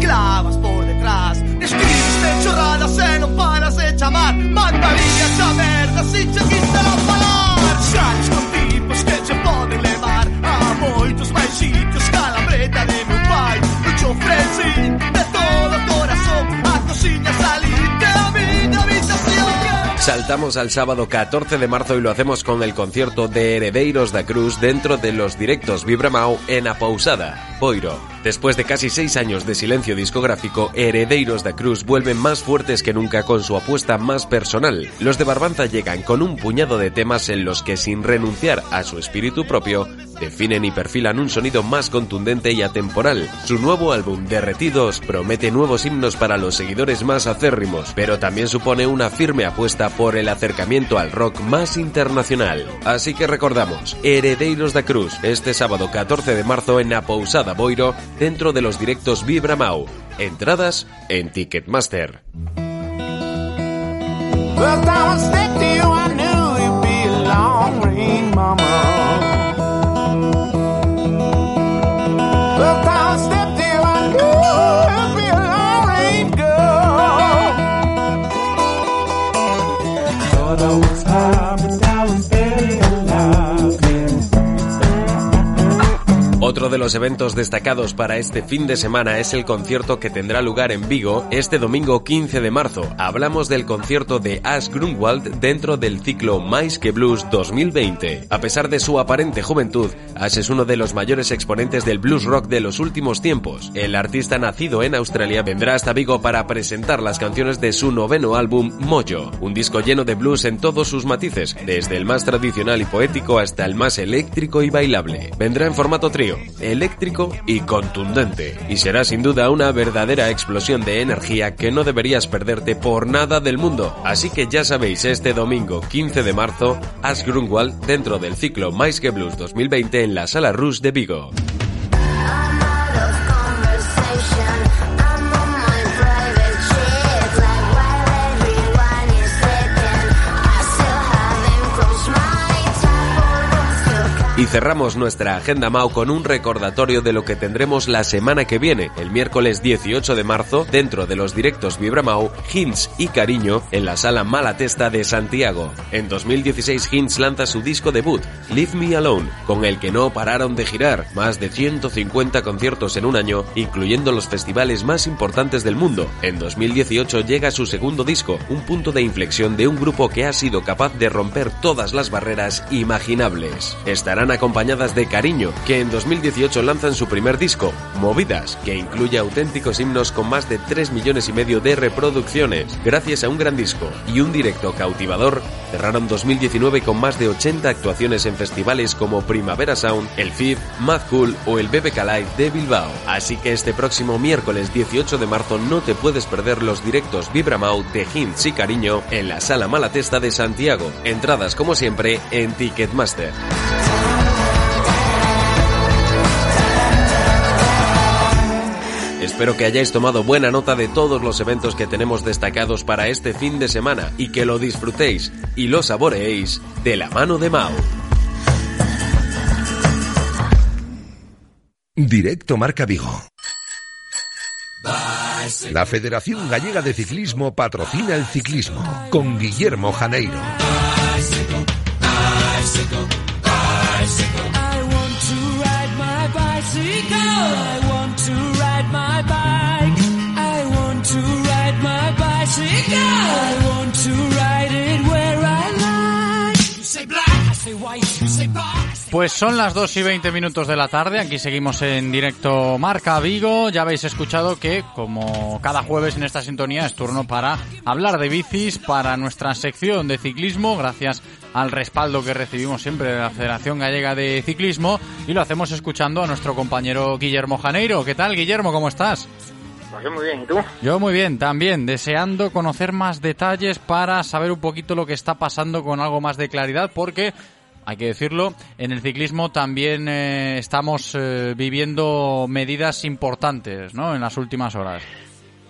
Saltamos al sábado 14 de marzo y lo hacemos con el concierto de Heredeiros da Cruz dentro de los directos Vibramau en Apousada, Boiro. Después de casi seis años de silencio discográfico, Heredeiros da Cruz vuelven más fuertes que nunca con su apuesta más personal. Los de Barbanza llegan con un puñado de temas en los que sin renunciar a su espíritu propio, definen y perfilan un sonido más contundente y atemporal. Su nuevo álbum, Derretidos, promete nuevos himnos para los seguidores más acérrimos, pero también supone una firme apuesta por el acercamiento al rock más internacional. Así que recordamos, Heredeiros da Cruz, este sábado 14 de marzo en Apousada Boiro, dentro de los directos Vibra Mau. Entradas en Ticketmaster. Otro de los eventos destacados para este fin de semana es el concierto que tendrá lugar en Vigo este domingo 15 de marzo. Hablamos del concierto de Ash Grunwald dentro del ciclo Mais que Blues 2020. A pesar de su aparente juventud, Ash es uno de los mayores exponentes del blues rock de los últimos tiempos. El artista nacido en Australia vendrá hasta Vigo para presentar las canciones de su noveno álbum Mojo, un disco lleno de blues en todos sus matices, desde el más tradicional y poético hasta el más eléctrico y bailable. Vendrá en formato trío, eléctrico y contundente. Y será sin duda una verdadera explosión de energía que no deberías perderte por nada del mundo. Así que ya sabéis, este domingo 15 de marzo, As Grunwald dentro del ciclo Maisque Blues 2020 en la Sala Rush de Vigo. Y cerramos nuestra agenda Mao con un recordatorio de lo que tendremos la semana que viene, el miércoles 18 de marzo, dentro de los directos Vibra Mau, Hints y Cariño en la sala Malatesta de Santiago. En 2016 Hints lanza su disco debut, Leave Me Alone, con el que no pararon de girar, más de 150 conciertos en un año, incluyendo los festivales más importantes del mundo. En 2018 llega su segundo disco, un punto de inflexión de un grupo que ha sido capaz de romper todas las barreras imaginables. Estarán acompañadas de Cariño, que en 2018 lanzan su primer disco, Movidas, que incluye auténticos himnos con más de 3 millones y medio de reproducciones. Gracias a un gran disco y un directo cautivador, cerraron 2019 con más de 80 actuaciones en festivales como Primavera Sound, el FIB, Mad Cool o el BBK Live de Bilbao. Así que este próximo miércoles 18 de marzo no te puedes perder los directos Vibramau de Hints y Cariño en la Sala Malatesta de Santiago. Entradas como siempre en Ticketmaster. Espero que hayáis tomado buena nota de todos los eventos que tenemos destacados para este fin de semana y que lo disfrutéis y lo saboreéis de la mano de Mao. Directo Marca Vigo. La Federación Gallega de Ciclismo patrocina el ciclismo con Guillermo Janeiro. I want to ride my bicycle. Pues son las 2 y 20 minutos de la tarde, aquí seguimos en directo Marca Vigo, ya habéis escuchado que como cada jueves en esta sintonía es turno para hablar de bicis, para nuestra sección de ciclismo, gracias al respaldo que recibimos siempre de la Federación Gallega de Ciclismo y lo hacemos escuchando a nuestro compañero Guillermo Janeiro. ¿Qué tal Guillermo? ¿Cómo estás? Pues yo muy bien, ¿y tú? Yo muy bien, también, deseando conocer más detalles para saber un poquito lo que está pasando con algo más de claridad, porque, hay que decirlo, en el ciclismo también eh, estamos eh, viviendo medidas importantes, ¿no?, en las últimas horas.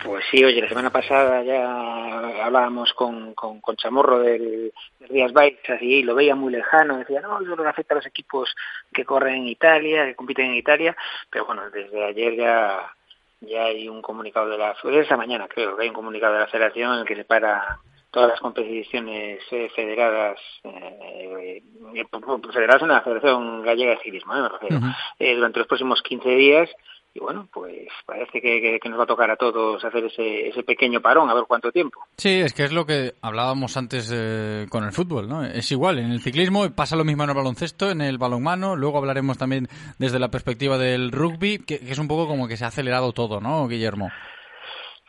Pues sí, oye, la semana pasada ya hablábamos con, con, con Chamorro del, del Bikes así, y lo veía muy lejano, decía, no, eso no afecta a los equipos que corren en Italia, que compiten en Italia, pero bueno, desde ayer ya ya hay un comunicado de la esta mañana creo que hay un comunicado de la Federación en el que separa todas las competiciones eh, federadas eh, eh, federadas en la Federación Gallega de Ciclismo, eh, me refiero, eh, durante los próximos 15 días y bueno, pues parece que, que- que nos va a tocar a todos hacer ese, ese pequeño parón, a ver cuánto tiempo. Sí, es que es lo que hablábamos antes eh, con el fútbol, ¿no? Es igual, en el ciclismo pasa lo mismo en el baloncesto, en el balonmano, luego hablaremos también desde la perspectiva del rugby, que, que es un poco como que se ha acelerado todo, ¿no, Guillermo?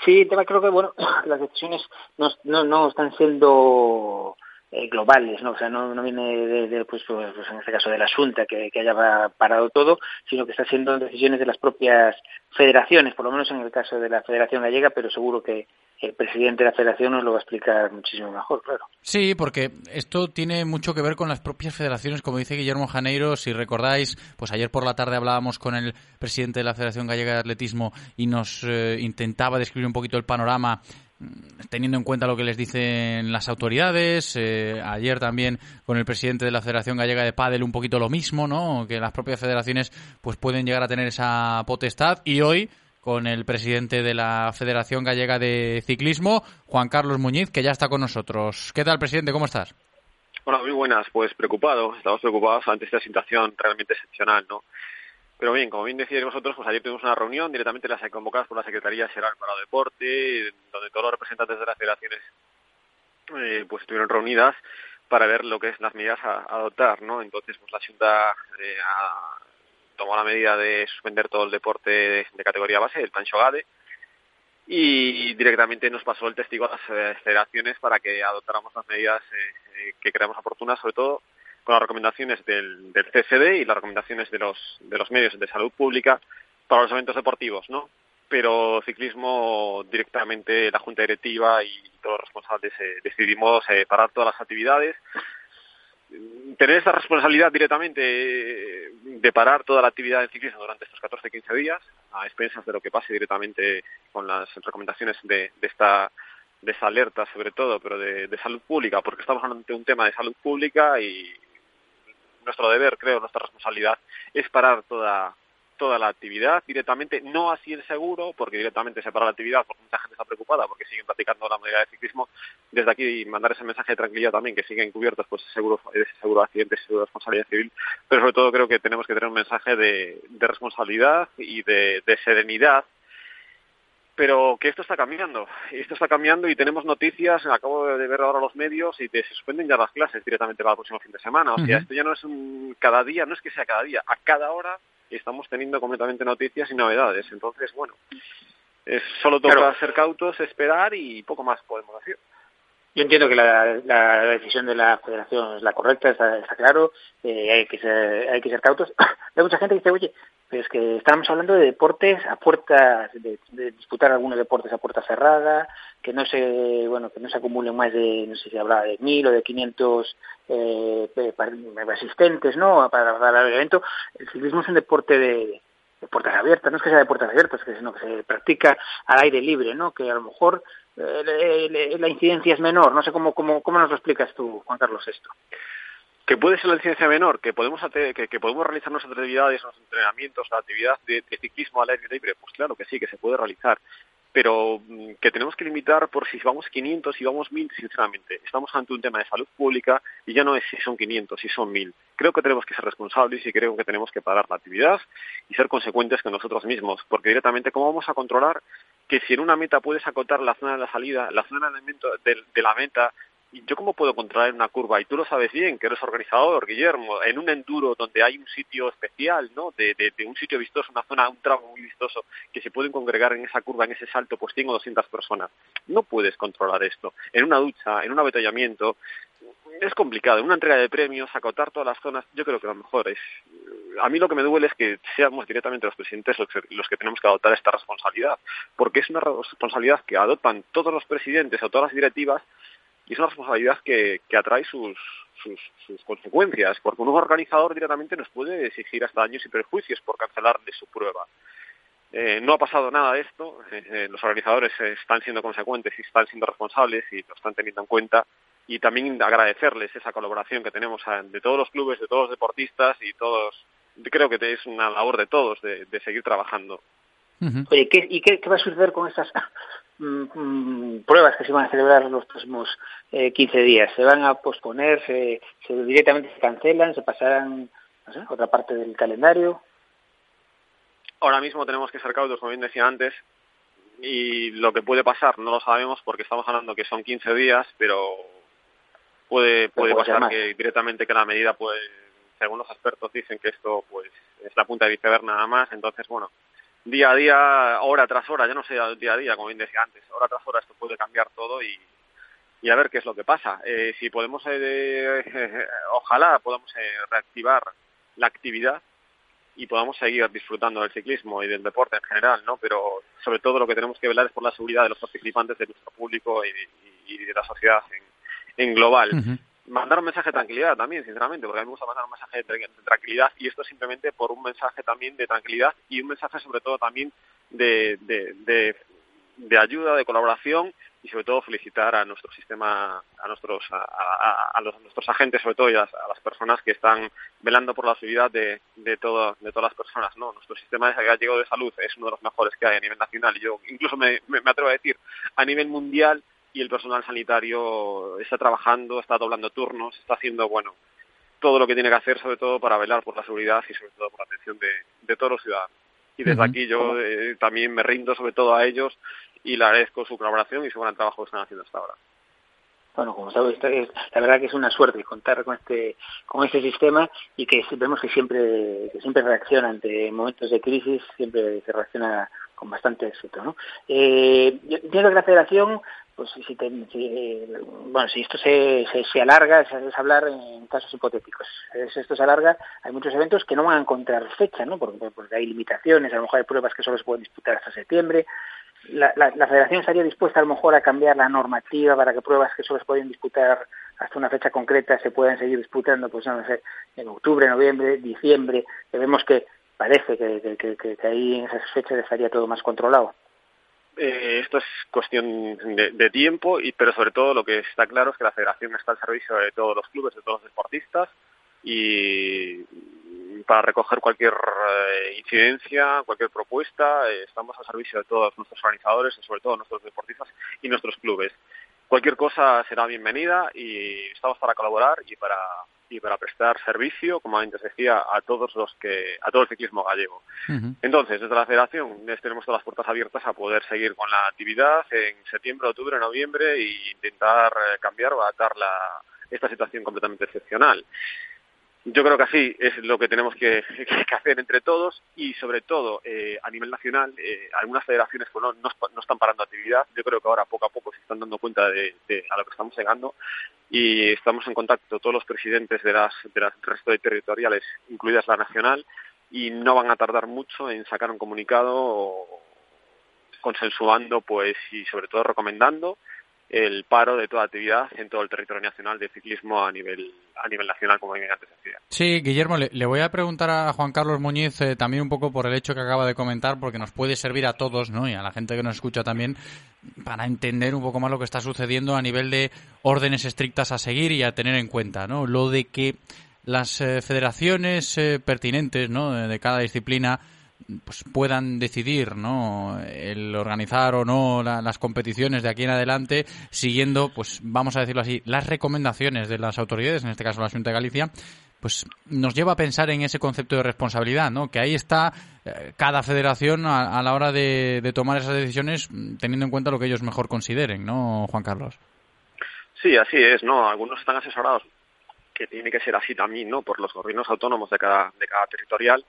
Sí, creo que bueno, las decisiones no, no, no están siendo eh, globales, ¿no? O sea, no, viene de, de, pues, pues, pues, en este caso de la Junta que, haya parado todo, sino que está siendo decisiones de las propias federaciones, por lo menos en el caso de la Federación Gallega, pero seguro que el presidente de la Federación nos lo va a explicar muchísimo mejor, claro. Sí, porque esto tiene mucho que ver con las propias federaciones, como dice Guillermo Janeiro. Si recordáis, pues ayer por la tarde hablábamos con el presidente de la Federación Gallega de Atletismo y nos eh, intentaba describir un poquito el panorama teniendo en cuenta lo que les dicen las autoridades. Eh, ayer también con el presidente de la Federación Gallega de Pádel un poquito lo mismo, ¿no? Que las propias federaciones pues pueden llegar a tener esa potestad y hoy con el presidente de la Federación Gallega de Ciclismo, Juan Carlos Muñiz, que ya está con nosotros. ¿Qué tal, presidente? ¿Cómo estás? Hola, muy buenas. Pues preocupado. Estamos preocupados ante esta situación realmente excepcional, ¿no? Pero bien, como bien decíais vosotros, pues ayer tuvimos una reunión directamente las convocadas por la Secretaría General para el Deporte, donde todos los representantes de las federaciones eh, pues estuvieron reunidas para ver lo que es las medidas a, adoptar, ¿no? Entonces, pues la Junta eh, tomó la medida de suspender todo el deporte de, de categoría base, el Pancho Gade, y directamente nos pasó el testigo a las eh, federaciones para que adoptáramos las medidas eh, eh, que creamos oportunas, sobre todo con las recomendaciones del, del CSD y las recomendaciones de los, de los medios de salud pública para los eventos deportivos, ¿no? Pero ciclismo directamente la Junta Directiva y todos los responsables eh, decidimos eh, parar todas las actividades tener esa responsabilidad directamente eh, de parar toda la actividad en ciclismo durante estos 14-15 días, a expensas de lo que pase directamente con las recomendaciones de, de esta de esa alerta sobre todo, pero de, de salud pública, porque estamos ante un tema de salud pública y nuestro deber, creo, nuestra responsabilidad es parar toda toda la actividad directamente, no así el seguro, porque directamente se para la actividad porque mucha gente está preocupada porque siguen practicando la modalidad de ciclismo. Desde aquí mandar ese mensaje de tranquilidad también, que siguen cubiertos pues seguro, ese seguro de accidentes, seguro de responsabilidad civil, pero sobre todo creo que tenemos que tener un mensaje de, responsabilidad y de serenidad pero que esto está cambiando, esto está cambiando y tenemos noticias, acabo de ver ahora los medios y te, se suspenden ya las clases directamente para el próximo fin de semana, o sea, esto ya no es un cada día, no es que sea cada día, a cada hora estamos teniendo completamente noticias y novedades, entonces bueno, es, solo toca Claro. ser cautos, esperar y poco más podemos decir. Yo entiendo que la, decisión de la federación es la correcta, está, está claro, eh, hay, que ser, hay que ser cautos. Hay mucha gente que dice, oye, pero es que estábamos hablando de deportes a puertas, de, de disputar algunos deportes a puerta cerrada, que no se, bueno, que no se acumulen más de, no sé si hablaba de mil o de 500 eh, par- asistentes, ¿no? Para, para el evento. El ciclismo es un deporte de, de puertas abiertas, no es que sea de puertas abiertas, sino que se practica al aire libre, ¿no? Que a lo mejor eh, la incidencia es menor. No sé cómo, cómo, cómo nos lo explicas tú, Juan Carlos, esto. que puede ser la licencia menor, que podemos que, que podemos realizar nuestras actividades, nuestros entrenamientos, la actividad de ciclismo al aire libre, pues claro que sí, que se puede realizar, pero mm, que tenemos que limitar por si vamos 500, si vamos 1000, sinceramente. Estamos ante un tema de salud pública y ya no es si son 500, si son 1000. Creo que tenemos que ser responsables y creo que tenemos que parar la actividad y ser consecuentes con nosotros mismos, porque directamente, ¿cómo vamos a controlar que si en una meta puedes acotar la zona de la salida, la zona de, la meta, ¿Y yo cómo puedo controlar una curva? Y tú lo sabes bien, que eres organizador, Guillermo, en un enduro donde hay un sitio especial, ¿no? De, de, un sitio vistoso, una zona, un tramo muy vistoso, que se pueden congregar en esa curva, en ese salto, pues 100 o 200 personas. No puedes controlar esto. En una ducha, en un avituallamiento, es complicado. En una entrega de premios, acotar todas las zonas, yo creo que lo mejor es... A mí lo que me duele es que seamos directamente los presidentes los que, los que tenemos que adoptar esta responsabilidad, porque es una responsabilidad que adoptan todos los presidentes o todas las directivas y es una responsabilidad que, que atrae sus, sus, sus, consecuencias, porque un organizador directamente nos puede exigir hasta daños y perjuicios por cancelarle su prueba. Eh, no ha pasado nada de esto, eh, eh, los organizadores están siendo consecuentes y están siendo responsables y lo están teniendo en cuenta y también agradecerles esa colaboración que tenemos a, de todos los clubes, de todos los deportistas y todos, creo que es una labor de todos de, de seguir trabajando. Uh -huh. Oye, ¿qué, ¿y qué, qué, va a suceder con estas mm, pruebas que se van a celebrar los próximos eh, 15 días? ¿Se van a posponer? Se, se, directamente se cancelan? ¿Se pasarán no sé, a otra parte del calendario? Ahora mismo tenemos que ser cautos, como bien decía antes, y lo que puede pasar no lo sabemos porque estamos hablando que son 15 días, pero puede, puede, puede pasar que directamente que la medida, pues, según los expertos dicen que esto pues es la punta de iceberg nada más, entonces, bueno, día a día, hora tras hora, ya no sé día a día, como bien decía antes, hora tras hora esto puede cambiar todo y, y a ver qué es lo que pasa. Eh, si podemos, eh, eh, ojalá podamos reactivar la actividad y podamos seguir disfrutando del ciclismo y del deporte en general, ¿no? Pero sobre todo lo que tenemos que velar es por la seguridad de los participantes, de nuestro público y, de la sociedad en, en global. Mandar un mensaje de tranquilidad también, sinceramente, porque a mí me gusta mandar un mensaje de, tranquilidad y esto simplemente por un mensaje también de tranquilidad y un mensaje sobre todo también de, de, de, ayuda, de colaboración y sobre todo felicitar a nuestro sistema, a nuestros, a, a, nuestros agentes sobre todo y a, las personas que están velando por la seguridad de, de, todo, de todas las personas. ¿no? Nuestro sistema de gallego de salud es uno de los mejores que hay a nivel nacional y yo incluso me, me atrevo a decir a nivel mundial y el personal sanitario está trabajando, está doblando turnos, está haciendo, bueno, todo lo que tiene que hacer, sobre todo para velar por la seguridad y sobre todo por la atención de, de todos los ciudadanos. Y desde uh -huh. aquí yo eh, también me rindo sobre todo a ellos y le agradezco su colaboración y su gran trabajo que están haciendo hasta ahora. Bueno, como sabes, la verdad que es una suerte contar con este con este sistema y que vemos que siempre que siempre reacciona ante momentos de crisis, siempre se reacciona con bastante éxito, ¿no? Eh, yo entiendo que la Federación pues si, te, bueno, si esto se, alarga, es, hablar en casos hipotéticos. Si esto se alarga, hay muchos eventos que no van a encontrar fecha, ¿no? Porque, hay limitaciones, a lo mejor hay pruebas que solo se pueden disputar hasta septiembre. La, federación estaría dispuesta a lo mejor a cambiar la normativa para que pruebas que solo se pueden disputar hasta una fecha concreta se puedan seguir disputando, pues no sé, en octubre, noviembre, diciembre. Que vemos que parece que ahí en esas fechas estaría todo más controlado. Eh, esto es cuestión de, de, tiempo, y pero sobre todo lo que está claro es que la federación está al servicio de todos los clubes, de todos los deportistas, y para recoger cualquier eh, incidencia, cualquier propuesta, eh, estamos al servicio de todos nuestros organizadores, y sobre todo nuestros deportistas y nuestros clubes. Cualquier cosa será bienvenida y estamos para colaborar y para y para prestar servicio, como antes decía, a todos los que a todo el ciclismo gallego. Uh -huh. Entonces, desde la Federación tenemos todas las puertas abiertas a poder seguir con la actividad en septiembre, octubre, noviembre e intentar cambiar o adaptar la, esta situación completamente excepcional. Yo creo que así es lo que tenemos que, que hacer entre todos y sobre todo eh, a nivel nacional eh, algunas federaciones pues, no, no, están parando actividad. Yo creo que ahora poco a poco se están dando cuenta de, de a lo que estamos llegando y estamos en contacto todos los presidentes de las de las resto de territoriales, incluidas la nacional, y no van a tardar mucho en sacar un comunicado consensuando pues y sobre todo recomendando el paro de toda actividad en todo el territorio nacional de ciclismo a nivel a nivel nacional, como bien antes decía. Sí, Guillermo, le, le voy a preguntar a Juan Carlos Muñiz eh, también un poco por el hecho que acaba de comentar, porque nos puede servir a todos, ¿no? Y a la gente que nos escucha también para entender un poco más lo que está sucediendo a nivel de órdenes estrictas a seguir y a tener en cuenta, ¿no? Lo de que las eh, federaciones eh, pertinentes, ¿no? De, de cada disciplina pues puedan decidir no el organizar o no la, las competiciones de aquí en adelante siguiendo pues vamos a decirlo así las recomendaciones de las autoridades en este caso la Junta de Galicia pues nos lleva a pensar en ese concepto de responsabilidad no que ahí está eh, cada federación a, a la hora de, de, tomar esas decisiones teniendo en cuenta lo que ellos mejor consideren no Juan Carlos sí así es no algunos están asesorados que tiene que ser así también no por los gobiernos autónomos de cada de cada territorial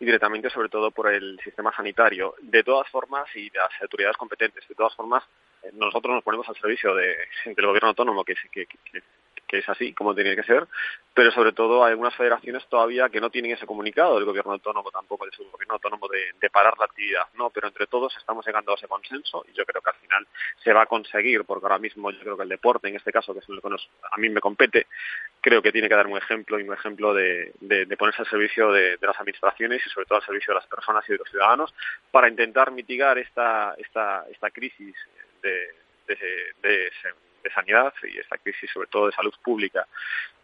y directamente sobre todo por el sistema sanitario. De todas formas, y las autoridades competentes, de todas formas, eh, nosotros nos ponemos al servicio de, del gobierno autónomo, que, que, que, que es así como tiene que ser, pero sobre todo hay algunas federaciones todavía que no tienen ese comunicado del gobierno autónomo tampoco, de su gobierno autónomo de, parar la actividad, ¿no? Pero entre todos estamos llegando a ese consenso y yo creo que al final se va a conseguir, porque ahora mismo yo creo que el deporte, en este caso, que es lo que nos, a mí me compete, creo que tiene que dar un ejemplo y un ejemplo de, de, ponerse al servicio de, de, las administraciones y sobre todo al servicio de las personas y de los ciudadanos para intentar mitigar esta, esta, esta crisis de, de, de, de sanidad y esta crisis sobre todo de salud pública.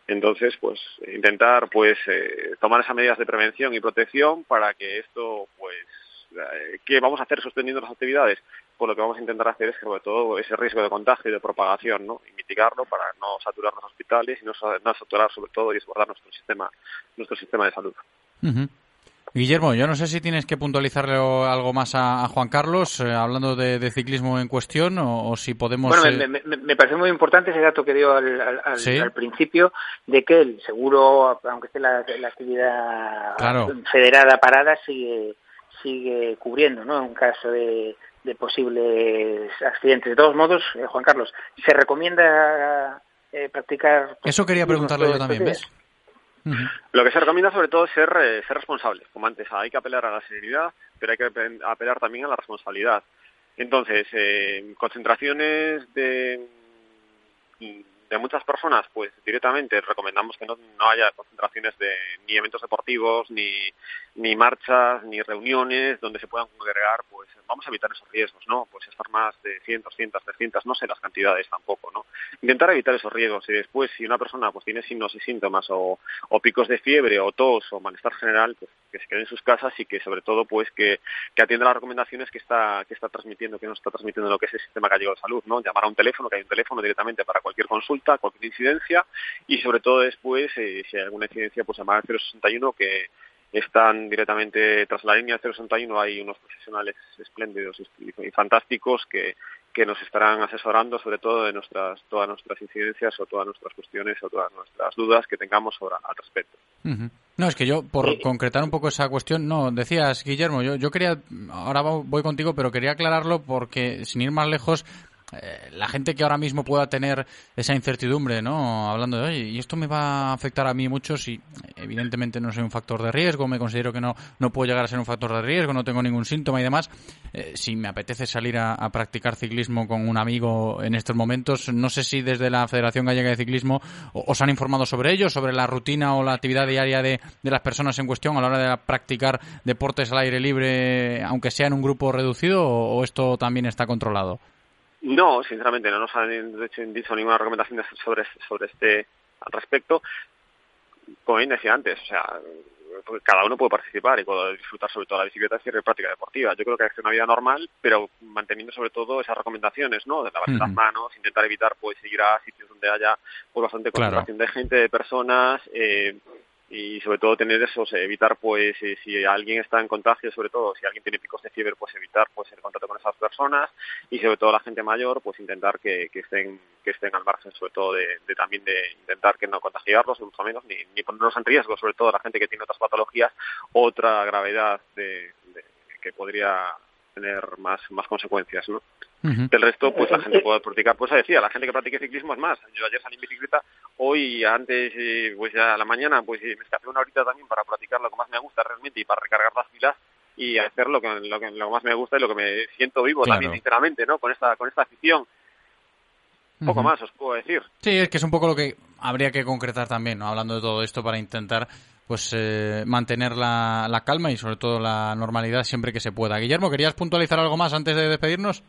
Entonces, pues intentar pues eh, tomar esas medidas de prevención y protección para que esto pues eh, ¿qué vamos a hacer suspendiendo las actividades? Pues lo que vamos a intentar hacer es sobre todo ese riesgo de contagio y de propagación, ¿no? Y mitigarlo para no saturar los hospitales y no, saturar sobre todo y desbordar nuestro sistema nuestro sistema de salud. Guillermo, yo no sé si tienes que puntualizarle algo más a, a Juan Carlos, eh, hablando de, de, ciclismo en cuestión, o, o si podemos... Bueno, eh... me, me, me, parece muy importante ese dato que dio al, al, ¿Sí? al, principio, de que el seguro, aunque esté la, la actividad claro. federada parada, sigue sigue cubriendo, ¿no? En caso de, de posibles accidentes. De todos modos, eh, Juan Carlos, ¿se recomienda eh, practicar... Eso quería preguntarle yo también, ¿ves? Lo que se recomienda sobre todo es ser, eh, ser responsable, como antes, hay que apelar a la serenidad, pero hay que apelar también a la responsabilidad. Entonces, eh, concentraciones de, de muchas personas, pues directamente recomendamos que no, no haya concentraciones de ni eventos deportivos, ni, ni marchas, ni reuniones donde se puedan congregar, pues vamos a evitar esos riesgos, ¿no? Pues estar más de 100, 200, 300, no sé las cantidades tampoco, ¿no? Intentar evitar esos riesgos y después si una persona pues tiene signos y síntomas o, o picos de fiebre o tos o malestar general, pues que se quede en sus casas y que sobre todo pues que, que atienda las recomendaciones que está, que está transmitiendo, que nos está transmitiendo lo que es el sistema gallego de salud, ¿no? Llamar a un teléfono, que hay un teléfono directamente para cualquier consulta, cualquier incidencia y sobre todo después, eh, si hay alguna incidencia, pues llamar al 061 que están directamente tras la línea 061 hay unos profesionales espléndidos y fantásticos que, que nos estarán asesorando sobre todo de nuestras todas nuestras incidencias o todas nuestras cuestiones o todas nuestras dudas que tengamos sobre, al respecto. Uh -huh. No, es que yo, por sí. concretar un poco esa cuestión, no, decías, Guillermo, yo, yo quería, ahora voy contigo, pero quería aclararlo porque, sin ir más lejos, eh, la gente que ahora mismo pueda tener esa incertidumbre, ¿no? Hablando de, oye, y esto me va a afectar a mí mucho si evidentemente no soy un factor de riesgo, me considero que no, no puedo llegar a ser un factor de riesgo, no tengo ningún síntoma y demás. Eh, si me apetece salir a, practicar ciclismo con un amigo en estos momentos, no sé si desde la Federación Gallega de Ciclismo os han informado sobre ello, sobre la rutina o la actividad diaria de, de las personas en cuestión a la hora de practicar deportes al aire libre, aunque sea en un grupo reducido, o esto también está controlado. No, sinceramente, no nos han hecho- dicho ninguna recomendación sobre, sobre este al respecto. Como bien decía antes, o sea, pues cada uno puede participar y puede disfrutar sobre todo la bicicleta y práctica deportiva. Yo creo que es una vida normal, pero manteniendo sobre todo esas recomendaciones, ¿no? De lavarse las manos, intentar evitar pues ir a sitios donde haya pues bastante Claro. concentración de gente, de personas, eh, y sobre todo tener esos, evitar pues eh, si alguien está en contagio, sobre todo si alguien tiene picos de fiebre, pues evitar pues el contacto con esas personas y sobre todo la gente mayor, pues intentar que, estén que estén al margen sobre todo de, de también de intentar que no contagiarlos, mucho menos, ni, ni ponerlos en riesgo, sobre todo la gente que tiene otras patologías, otra gravedad de, de- que podría tener más, más consecuencias, ¿no? Del resto, pues la gente puede practicar, pues decía, la gente que practique ciclismo es más. Yo ayer salí en bicicleta, hoy antes, eh, pues ya a la mañana, pues eh, me escapé una horita también para practicar lo que más me gusta realmente y para recargar las pilas y hacer lo que, lo que, lo más me gusta y lo que me siento vivo Claro. también, sinceramente, ¿no? Con esta, con esta afición. Poco más os puedo decir. Sí, es que es un poco lo que habría que concretar también, ¿no? Hablando de todo esto para intentar pues eh, mantener la, la calma y sobre todo la normalidad siempre que se pueda. Guillermo, ¿querías puntualizar algo más antes de despedirnos?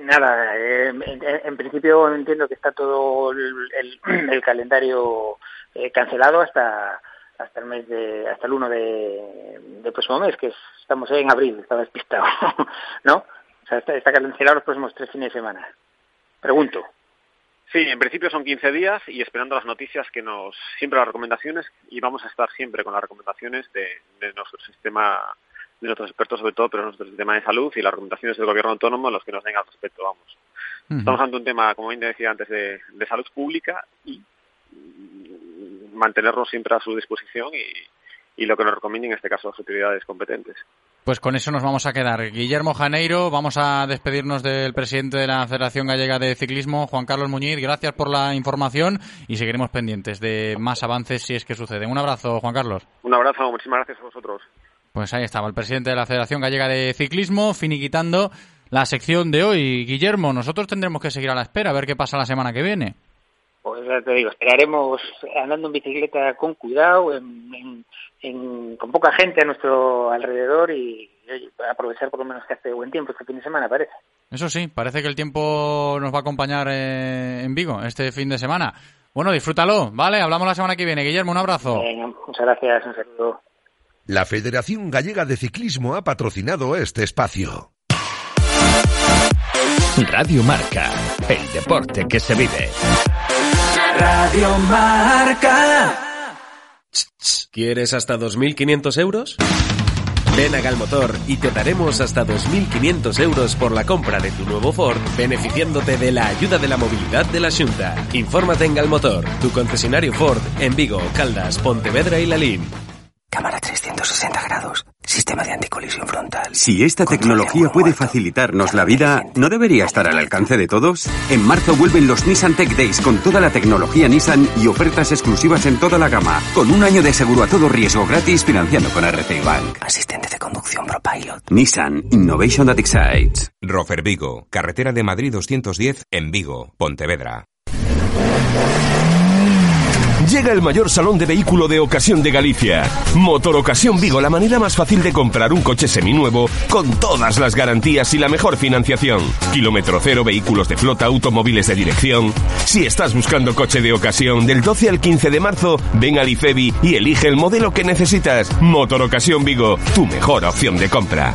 Nada, eh, en, principio entiendo que está todo el, el- calendario eh, cancelado hasta hasta el mes de hasta el 1 de, del próximo mes, que es- estamos en abril, estaba despistado, ¿no? O sea, está, está cancelado los próximos tres fines de semana. Pregunto. Sí, en principio son 15 días y esperando las noticias que nos, siempre las recomendaciones y vamos a estar siempre con las recomendaciones de, de nuestro sistema, de nuestros expertos sobre todo, pero nuestro sistema de salud y las recomendaciones del gobierno autónomo, los que nos den al respecto, vamos. Estamos ante un tema, como bien decía antes, de, de salud pública y mantenernos siempre a su disposición y, y lo que nos recomienden, en este caso, las autoridades competentes. Pues con eso nos vamos a quedar. Guillermo Janeiro, vamos a despedirnos del presidente de la Federación Gallega de Ciclismo, Juan Carlos Muñiz. Gracias por la información y seguiremos pendientes de más avances si es que sucede. Un abrazo, Juan Carlos. Un abrazo, muchísimas gracias a vosotros. Pues ahí estaba el presidente de la Federación Gallega de Ciclismo, finiquitando la sección de hoy. Guillermo, nosotros tendremos que seguir a la espera, a ver qué pasa la semana que viene. Pues ya te digo, esperaremos andando en bicicleta con cuidado, en- en- en- con poca gente a nuestro alrededor y, aprovechar por lo menos que hace buen tiempo este fin de semana, parece. Eso sí, parece que el tiempo nos va a acompañar eh, en Vigo este fin de semana. Bueno, disfrútalo, ¿vale? Hablamos la semana que viene. Guillermo, un abrazo. Muchas gracias, un saludo. La Federación Gallega de Ciclismo ha patrocinado este espacio. Radio Marca, el deporte que se vive. Radio Marca. ¿Quieres hasta 2.500 euros? Ven a Galmotor y te daremos hasta 2.500 euros por la compra de tu nuevo Ford, beneficiándote de la ayuda de la movilidad de la Junta. Infórmate en Galmotor, tu concesionario Ford en Vigo, Caldas, Pontevedra y Lalín. Cámara 360 grados. Sistema de anticolisión frontal. Si esta tecnología puede facilitarnos la vida, ¿no debería estar al alcance de todos? En marzo vuelven los Nissan Tech Days con toda la tecnología Nissan y ofertas exclusivas en toda la gama, con un año de seguro a todo riesgo gratis financiando con RCI Bank. Asistente de conducción ProPilot. Nissan Innovation that excites. Rofer Vigo, carretera de Madrid 210 en Vigo, Pontevedra. Llega el mayor salón de vehículo de ocasión de Galicia. Motor Ocasión Vigo, la manera más fácil de comprar un coche seminuevo con todas las garantías y la mejor financiación. Kilómetro cero, vehículos de flota, automóviles de dirección. Si estás buscando coche de ocasión, del 12 al 15 de marzo, ven al IFEBI y elige el modelo que necesitas. Motor Ocasión Vigo, tu mejor opción de compra.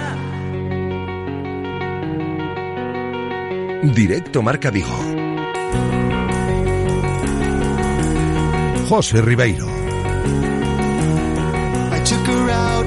Directo Marca Vigo. José Ribeiro. I took her out.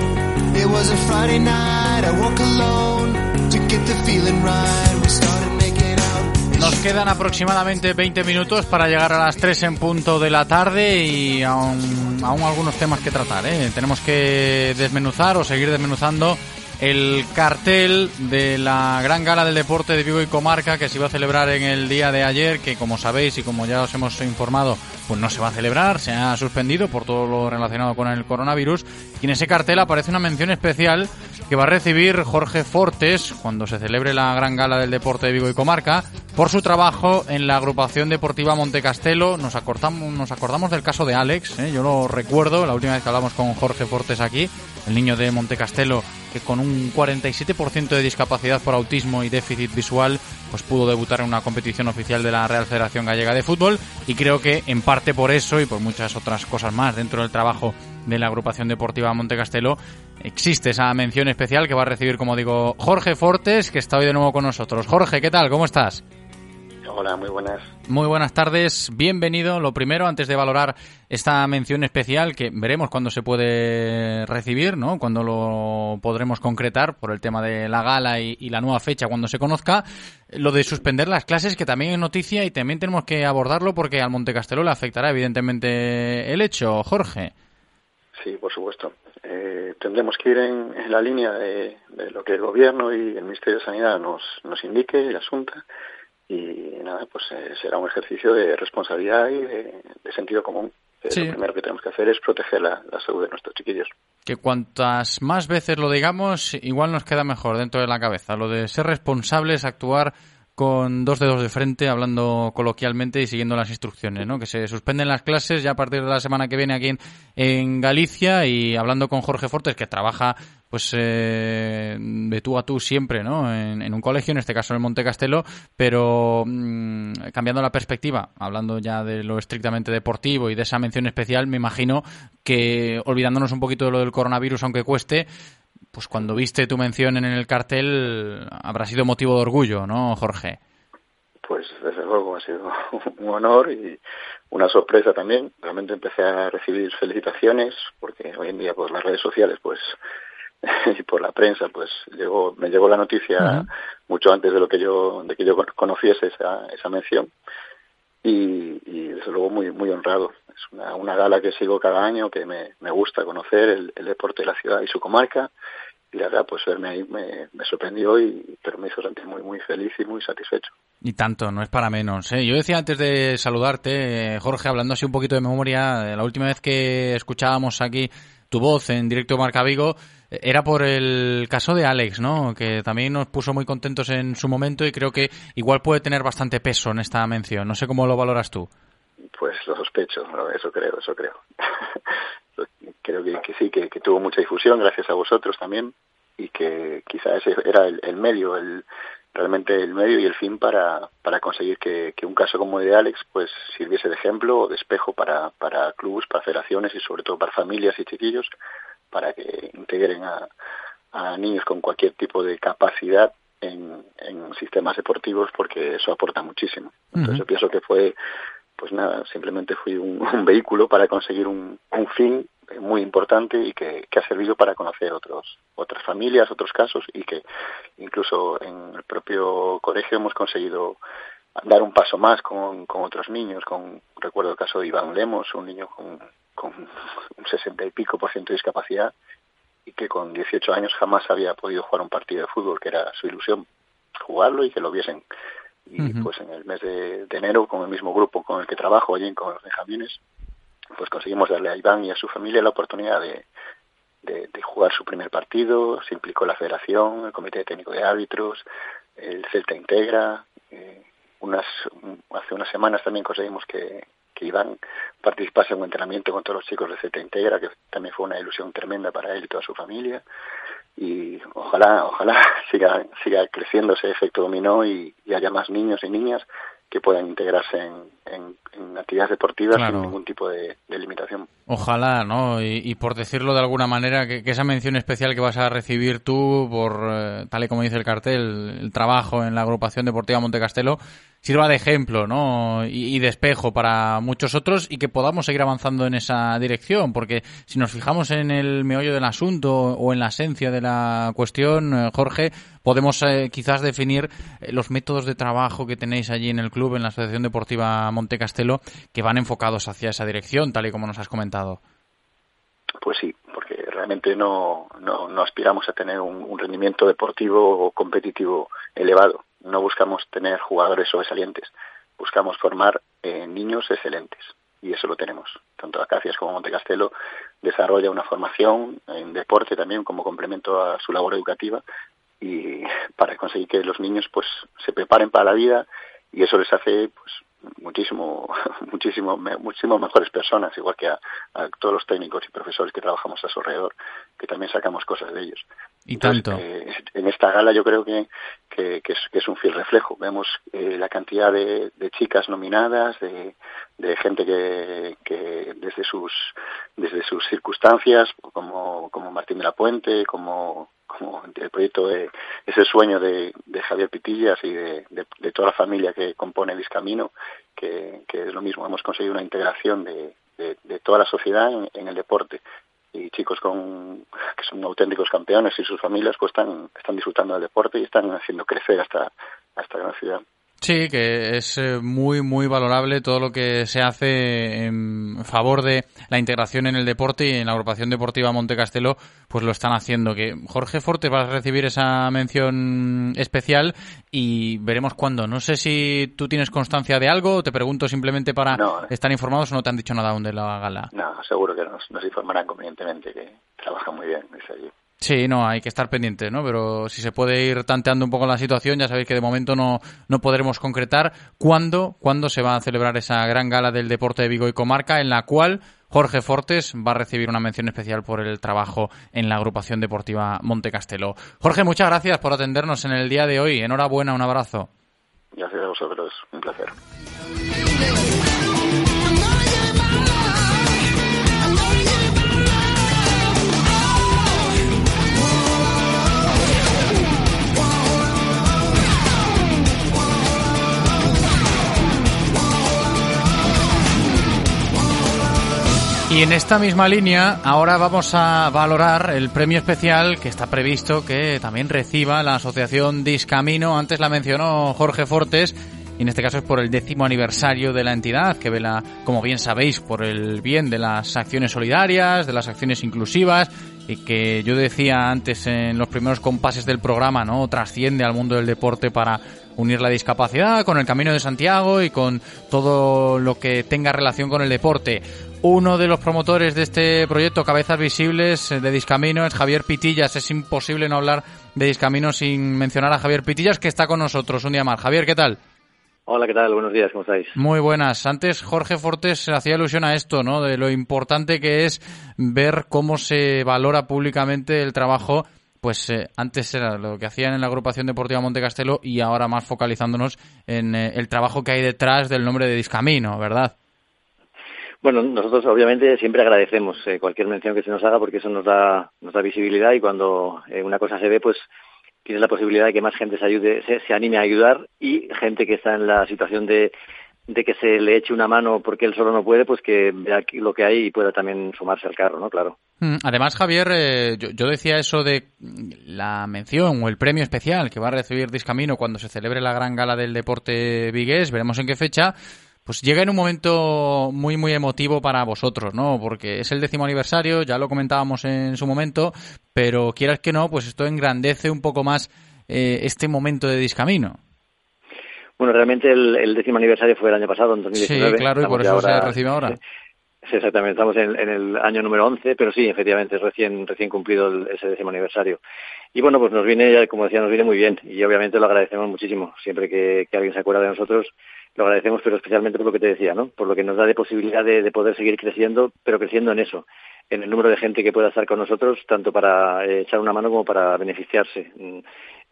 It was a Friday night. I woke alone to get the feeling right. We started making out. Nos quedan aproximadamente 20 minutos para llegar a las 3 en punto de la tarde y aún, aún algunos temas que tratar. ¿eh? Tenemos que desmenuzar o seguir desmenuzando el cartel de la gran gala del deporte de Vigo y Comarca que se iba a celebrar en el día de ayer, que como sabéis y como ya os hemos informado, pues no se va a celebrar, se ha suspendido por todo lo relacionado con el coronavirus. Y en ese cartel aparece una mención especial que va a recibir Jorge Fortes cuando se celebre la gran gala del deporte de Vigo y Comarca por su trabajo en la agrupación deportiva Montecastelo. Nos acordamos, nos acordamos del caso de Alex, ¿eh? yo lo recuerdo, la última vez que hablamos con Jorge Fortes aquí, el niño de Montecastelo que con un 47% de discapacidad por autismo y déficit visual, pues pudo debutar en una competición oficial de la Real Federación Gallega de Fútbol y creo que en parte por eso y por muchas otras cosas más dentro del trabajo de la agrupación deportiva Montecastelo existe esa mención especial que va a recibir, como digo, Jorge Fortes, que está hoy de nuevo con nosotros. Jorge, ¿qué tal? ¿Cómo estás? Hola, muy buenas. Muy buenas tardes, bienvenido. Lo primero, antes de valorar esta mención especial, que veremos cuándo se puede recibir, ¿no? Cuándo lo podremos concretar por el tema de la gala y, y, la nueva fecha, cuando se conozca. Lo de suspender las clases, que también es noticia y también tenemos que abordarlo porque al Montecastelo le afectará evidentemente el hecho, Jorge. Sí, por supuesto. Eh, tendremos que ir en, en la línea de, de, lo que el Gobierno y el Ministerio de Sanidad nos, nos indique el asunto y nada, pues eh, será un ejercicio de responsabilidad y de, de sentido común. Eh, Sí. Lo primero que tenemos que hacer es proteger la, la salud de nuestros chiquillos. Que cuantas más veces lo digamos, igual nos queda mejor dentro de la cabeza. Lo de ser responsables, actuar con dos dedos de frente, hablando coloquialmente y siguiendo las instrucciones, ¿no? Que se suspenden las clases ya a partir de la semana que viene aquí en, Galicia y hablando con Jorge Fortes, que trabaja pues eh, de tú a tú siempre, ¿no? En, un colegio, en este caso en el Monte Castelo, pero mmm, cambiando la perspectiva, hablando ya de lo estrictamente deportivo y de esa mención especial, me imagino que olvidándonos un poquito de lo del coronavirus, aunque cueste, pues cuando viste tu mención en el cartel habrá sido motivo de orgullo, ¿no, Jorge? Pues desde luego ha sido un honor y una sorpresa también. Realmente empecé a recibir felicitaciones porque hoy en día por las redes sociales pues y por la prensa pues llegó me llegó la noticia uh -huh. mucho antes de lo que yo de que yo conociese esa esa mención y, y desde luego muy muy honrado. Es una, una gala que sigo cada año que me, me gusta conocer el, el deporte de la ciudad y su comarca. Y la verdad pues verme ahí me, me, sorprendió y pero me hizo sentir muy muy feliz y muy satisfecho. Y tanto no es para menos ¿eh? yo decía antes de saludarte Jorge hablando así un poquito de memoria la última vez que escuchábamos aquí tu voz en directo Marca Vigo era por el caso de Alex, ¿no? Que también nos puso muy contentos en su momento y creo que igual puede tener bastante peso en esta mención. No sé cómo lo valoras tú. Pues lo sospecho, eso creo, eso creo. creo que, sí, que, que, tuvo mucha difusión gracias a vosotros también y que quizá ese era el, el medio, el realmente el medio y el fin para, para conseguir que, que, un caso como el de Alex pues sirviese de ejemplo o de espejo para, para clubes, para federaciones y sobre todo para familias y chiquillos para que integren a, a niños con cualquier tipo de capacidad en, en sistemas deportivos porque eso aporta muchísimo. Entonces uh -huh. yo pienso que fue, pues nada, simplemente fui un, un vehículo para conseguir un, un fin muy importante y que, que, ha servido para conocer otros otras familias, otros casos y que incluso en el propio colegio hemos conseguido dar un paso más con, con otros niños. Con recuerdo el caso de Iván Lemos, un niño con, con un sesenta y pico por ciento de discapacidad y que con 18 años jamás había podido jugar un partido de fútbol, que era su ilusión jugarlo y que lo viesen. Y uh -huh. pues en el mes de, de, enero, con el mismo grupo con el que trabajo allí con los Benjamines, pues conseguimos darle a Iván y a su familia la oportunidad de, de, de jugar su primer partido, se implicó la federación, el comité técnico de árbitros, el Celta Integra, eh, unas, hace unas semanas también conseguimos que, que Iván participase en un entrenamiento con todos los chicos de Celta Integra, que también fue una ilusión tremenda para él y toda su familia. Y ojalá, ojalá siga, siga creciendo ese efecto dominó y, y haya más niños y niñas que puedan integrarse en, en, en actividades deportivas Claro. sin ningún tipo de, de limitación. Ojalá, ¿no? Y, y por decirlo de alguna manera, que, que esa mención especial que vas a recibir tú por, eh, tal y como dice el cartel, el trabajo en la agrupación deportiva Montecastelo, sirva de ejemplo, ¿no? Y, y de espejo para muchos otros y que podamos seguir avanzando en esa dirección, porque si nos fijamos en el meollo del asunto o en la esencia de la cuestión, eh, Jorge, podemos eh, quizás definir eh, los métodos de trabajo que tenéis allí en el club, en la Asociación Deportiva Montecastelo, que van enfocados hacia esa dirección, tal y como nos has comentado. Pues sí, porque realmente no, no, no aspiramos a tener un, un rendimiento deportivo o competitivo elevado. No buscamos tener jugadores sobresalientes. Buscamos formar eh, niños excelentes. Y eso lo tenemos. Tanto Acacias como Montecastelo desarrolla una formación en deporte también como complemento a su labor educativa y para conseguir que los niños pues se preparen para la vida y eso les hace pues muchísimo muchísimo muchísimo mejores personas igual que a, a todos los técnicos y profesores que trabajamos a su alrededor que también sacamos cosas de ellos Y tanto. eh, en esta gala yo creo que, que, que es, que es un fiel reflejo. Vemos eh, la cantidad de, de chicas nominadas, de, de gente que, que desde sus desde sus circunstancias, como, como Martín de la Puente, como, como el proyecto de ese sueño de, de Javier Pitillas y de, de, de toda la familia que compone Discamino, que, que es lo mismo. Hemos conseguido una integración de, toda la sociedad en, en el deporte y chicos con que son auténticos campeones y sus familias pues están están disfrutando del deporte y están haciendo crecer hasta hasta gran ciudad Sí, que es eh, muy, muy valorable todo lo que se hace en favor de la integración en el deporte y en la agrupación deportiva Montecastelo, pues lo están haciendo. Que Jorge Fortes va a recibir esa mención especial y veremos cuándo. No sé si tú tienes constancia de algo, te pregunto simplemente para No. estar informados o no te han dicho nada aún de la gala. no seguro que nos, nos informarán convenientemente que trabajan muy bien desde allí Sí, no, hay que estar pendientes, ¿no? Pero si se puede ir tanteando un poco la situación, ya sabéis que de momento no, no podremos concretar cuándo, cuándo se va a celebrar esa gran gala del deporte de Vigo y Comarca, en la cual Jorge Fortes va a recibir una mención especial por el trabajo en la agrupación deportiva Montecastelo. Jorge, muchas gracias por atendernos en el día de hoy. Enhorabuena, un abrazo. gracias a vosotros un placer Y en esta misma línea, ahora vamos a valorar el premio especial que está previsto que también reciba la asociación Discamino. Antes la mencionó Jorge Fortes. Y en este caso es por el décimo aniversario de la entidad, que vela, como bien sabéis, por el bien de las acciones solidarias, de las acciones inclusivas, y que yo decía antes en los primeros compases del programa, ¿no? Trasciende al mundo del deporte para unir la discapacidad con el Camino de Santiago y con todo lo que tenga relación con el deporte. Uno de los promotores de este proyecto, Cabezas Visibles eh, de Discamino, es Javier Pitillas. Es imposible no hablar de Discamino sin mencionar a Javier Pitillas, que está con nosotros un día más. Javier, ¿qué tal? Hola, ¿qué tal? Buenos días, ¿cómo estáis? Muy buenas. Antes Jorge Fortes hacía alusión a esto, ¿no? De lo importante que es ver cómo se valora públicamente el trabajo. Pues eh, antes era lo que hacían en la agrupación deportiva Montecastelo y ahora más focalizándonos en eh, el trabajo que hay detrás del nombre de Discamino, ¿verdad? Bueno, nosotros obviamente siempre agradecemos eh, cualquier mención que se nos haga porque eso nos da, nos da visibilidad y cuando eh, una cosa se ve, pues tienes la posibilidad de que más gente se ayude, se, anime a ayudar y gente que está en la situación de, de que se le eche una mano porque él solo no puede, pues que vea lo que hay y pueda también sumarse al carro, ¿no? Claro. Mm, Además, Javier, eh, yo, yo decía eso de la mención o el premio especial que va a recibir Discamino cuando se celebre la gran gala del deporte vigués, veremos en qué fecha, pues llega en un momento muy, muy emotivo para vosotros, ¿no? Porque es el décimo aniversario, ya lo comentábamos en su momento, pero quieras que no, pues esto engrandece un poco más eh, este momento de Discamino. Bueno, realmente el, el décimo aniversario fue el año pasado, en 2019. Sí, claro, y por eso ya se recibe ahora. Sí, exactamente, estamos en, en el año número 11, pero sí, efectivamente, es recién, recién cumplido el- ese décimo aniversario. Y bueno, pues nos viene, como decía, nos viene muy bien y obviamente lo agradecemos muchísimo. Siempre que, que alguien se acuerda de nosotros, lo agradecemos, pero especialmente por lo que te decía, ¿no? Por lo que nos da de posibilidad de, de poder seguir creciendo, pero creciendo en eso, en el número de gente que pueda estar con nosotros, tanto para eh, echar una mano como para beneficiarse. Mm,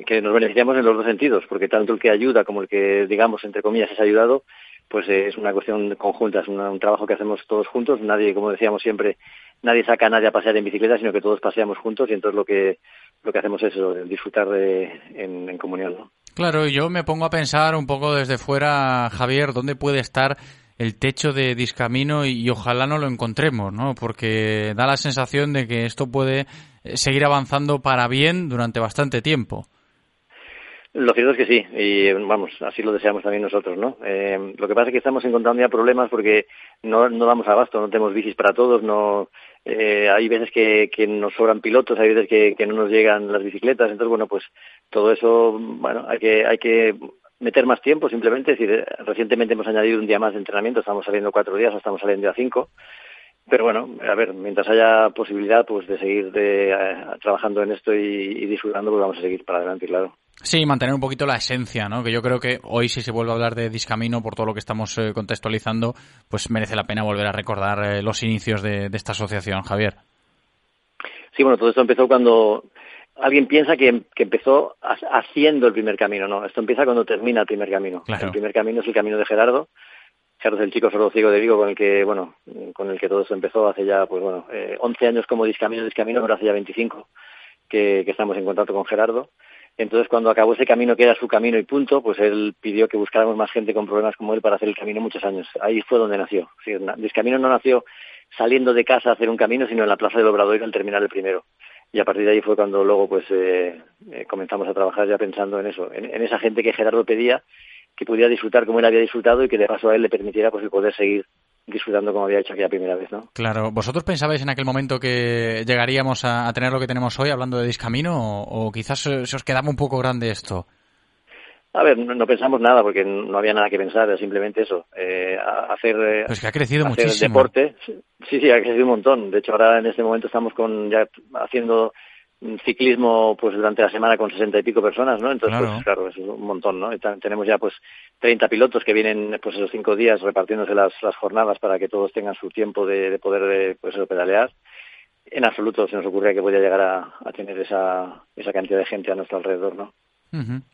que nos beneficiamos en los dos sentidos, porque tanto el que ayuda como el que, digamos, entre comillas, es ayudado, pues eh, es una cuestión conjunta, es una- un trabajo que hacemos todos juntos. Nadie, como decíamos siempre, nadie saca a nadie a pasear en bicicleta, sino que todos paseamos juntos y entonces lo que lo que hacemos es eso, disfrutar de, en, en comunión. ¿no? Claro, yo me pongo a pensar un poco desde fuera, Javier, dónde puede estar el techo de Discamino y, ojalá no lo encontremos, ¿no? Porque da la sensación de que esto puede eh, seguir avanzando para bien durante bastante tiempo. Lo cierto es que sí, y vamos, así lo deseamos también nosotros, ¿no? Eh, lo que pasa es que estamos encontrando ya problemas porque no, no damos abasto, no tenemos bicis para todos, no eh, hay veces que, que nos sobran pilotos, hay veces que, que no nos llegan las bicicletas, entonces bueno, pues todo eso, bueno, hay que, hay que meter más tiempo simplemente, es decir, recientemente hemos añadido un día más de entrenamiento, estamos saliendo cuatro días, o estamos saliendo a cinco, pero bueno, a ver, mientras haya posibilidad pues de seguir de, eh, trabajando en esto y, y disfrutando, pues vamos a seguir para adelante, claro. Sí, mantener un poquito la esencia, ¿no? Que yo creo que hoy si se vuelve a hablar de Discamino por todo lo que estamos eh, contextualizando, pues merece la pena volver a recordar eh, los inicios de, de esta asociación, Javier. Sí, bueno, todo esto empezó cuando alguien piensa que, que empezó ha- haciendo el primer camino, no, esto empieza cuando termina el primer camino. Claro. El primer camino es el camino de Gerardo. Gerardo es el chico sordo ciego de Vigo con el que, bueno, con el que todo esto empezó hace ya, pues bueno, eh, 11 años como discamino, discamino, pero hace ya 25 que, que estamos en contacto con Gerardo. Entonces, cuando acabó ese camino que era su camino y punto, pues él pidió que buscáramos más gente con problemas como él para hacer el camino muchos años. Ahí fue donde nació. Sí, na- Discamino no nació saliendo de casa a hacer un camino, sino en la Plaza del Obrador al terminar el primero. Y a partir de ahí fue cuando luego pues eh, eh, comenzamos a trabajar ya pensando en eso, en, en esa gente que Gerardo pedía, que pudiera disfrutar como él había disfrutado y que de paso a él le permitiera pues el poder seguir disfrutando como había hecho aquella primera vez, ¿no? Claro, ¿vosotros pensabais en aquel momento que llegaríamos a, a tener lo que tenemos hoy hablando de Discamino o, o quizás se, se os quedaba un poco grande esto? A ver, no, no pensamos nada porque no había nada que pensar, era simplemente eso, eh, hacer, eh, Pues que ha crecido hacer muchísimo. deporte. Sí, sí, ha crecido un montón. De hecho, ahora en este momento estamos con ya haciendo ciclismo pues durante la semana con sesenta y pico personas, ¿no? Entonces, Claro. pues claro, es un montón, ¿no? Y tenemos ya pues 30 pilotos que vienen pues esos cinco días repartiéndose las, las jornadas para que todos tengan su tiempo de, de poder eh, pues eso, pedalear. En absoluto se nos ocurría que podía llegar a, a tener esa, esa cantidad de gente a nuestro alrededor, ¿no?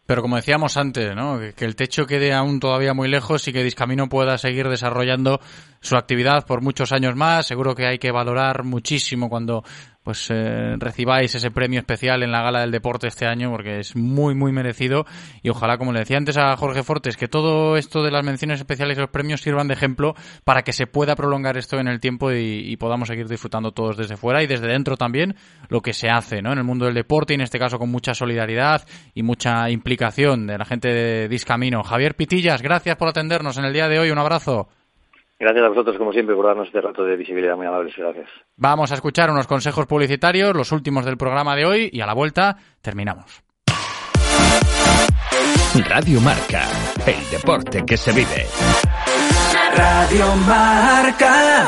Pero como decíamos antes, ¿no? Que, que el techo quede aún todavía muy lejos y que Discamino pueda seguir desarrollando su actividad por muchos años más. Seguro que hay que valorar muchísimo cuando pues eh, recibáis ese premio especial en la gala del deporte este año porque es muy muy merecido y ojalá como le decía antes a Jorge Fortes que todo esto de las menciones especiales y los premios sirvan de ejemplo para que se pueda prolongar esto en el tiempo y, y podamos seguir disfrutando todos desde fuera y desde dentro también lo que se hace ¿no? en el mundo del deporte y en este caso con mucha solidaridad y mucha implicación de la gente de Discamino. Javier Pitillas, gracias por atendernos en el día de hoy, un abrazo. Gracias a vosotros, como siempre, por darnos este rato de visibilidad. Muy amables, gracias. Vamos a escuchar unos consejos publicitarios, los últimos del programa de hoy y a la vuelta terminamos. Radio Marca, el deporte que se vive. Radio Marca.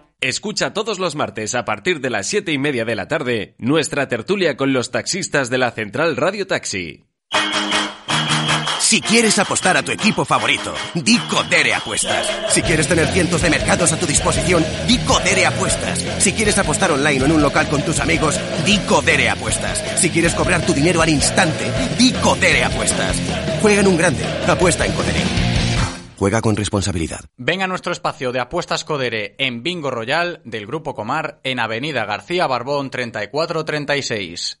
Escucha todos los martes a partir de las siete y media de la tarde nuestra tertulia con los taxistas de la Central Radio Taxi. Si quieres apostar a tu equipo favorito, di Codere Apuestas. Si quieres tener cientos de mercados a tu disposición, di Codere Apuestas. Si quieres apostar online o en un local con tus amigos, di Codere Apuestas. Si quieres cobrar tu dinero al instante, di Codere Apuestas. Juega en un grande, apuesta en Codere. Juega con responsabilidad. Venga a nuestro espacio de apuestas Codere en Bingo Royal del Grupo Comar en Avenida García Barbón 3436.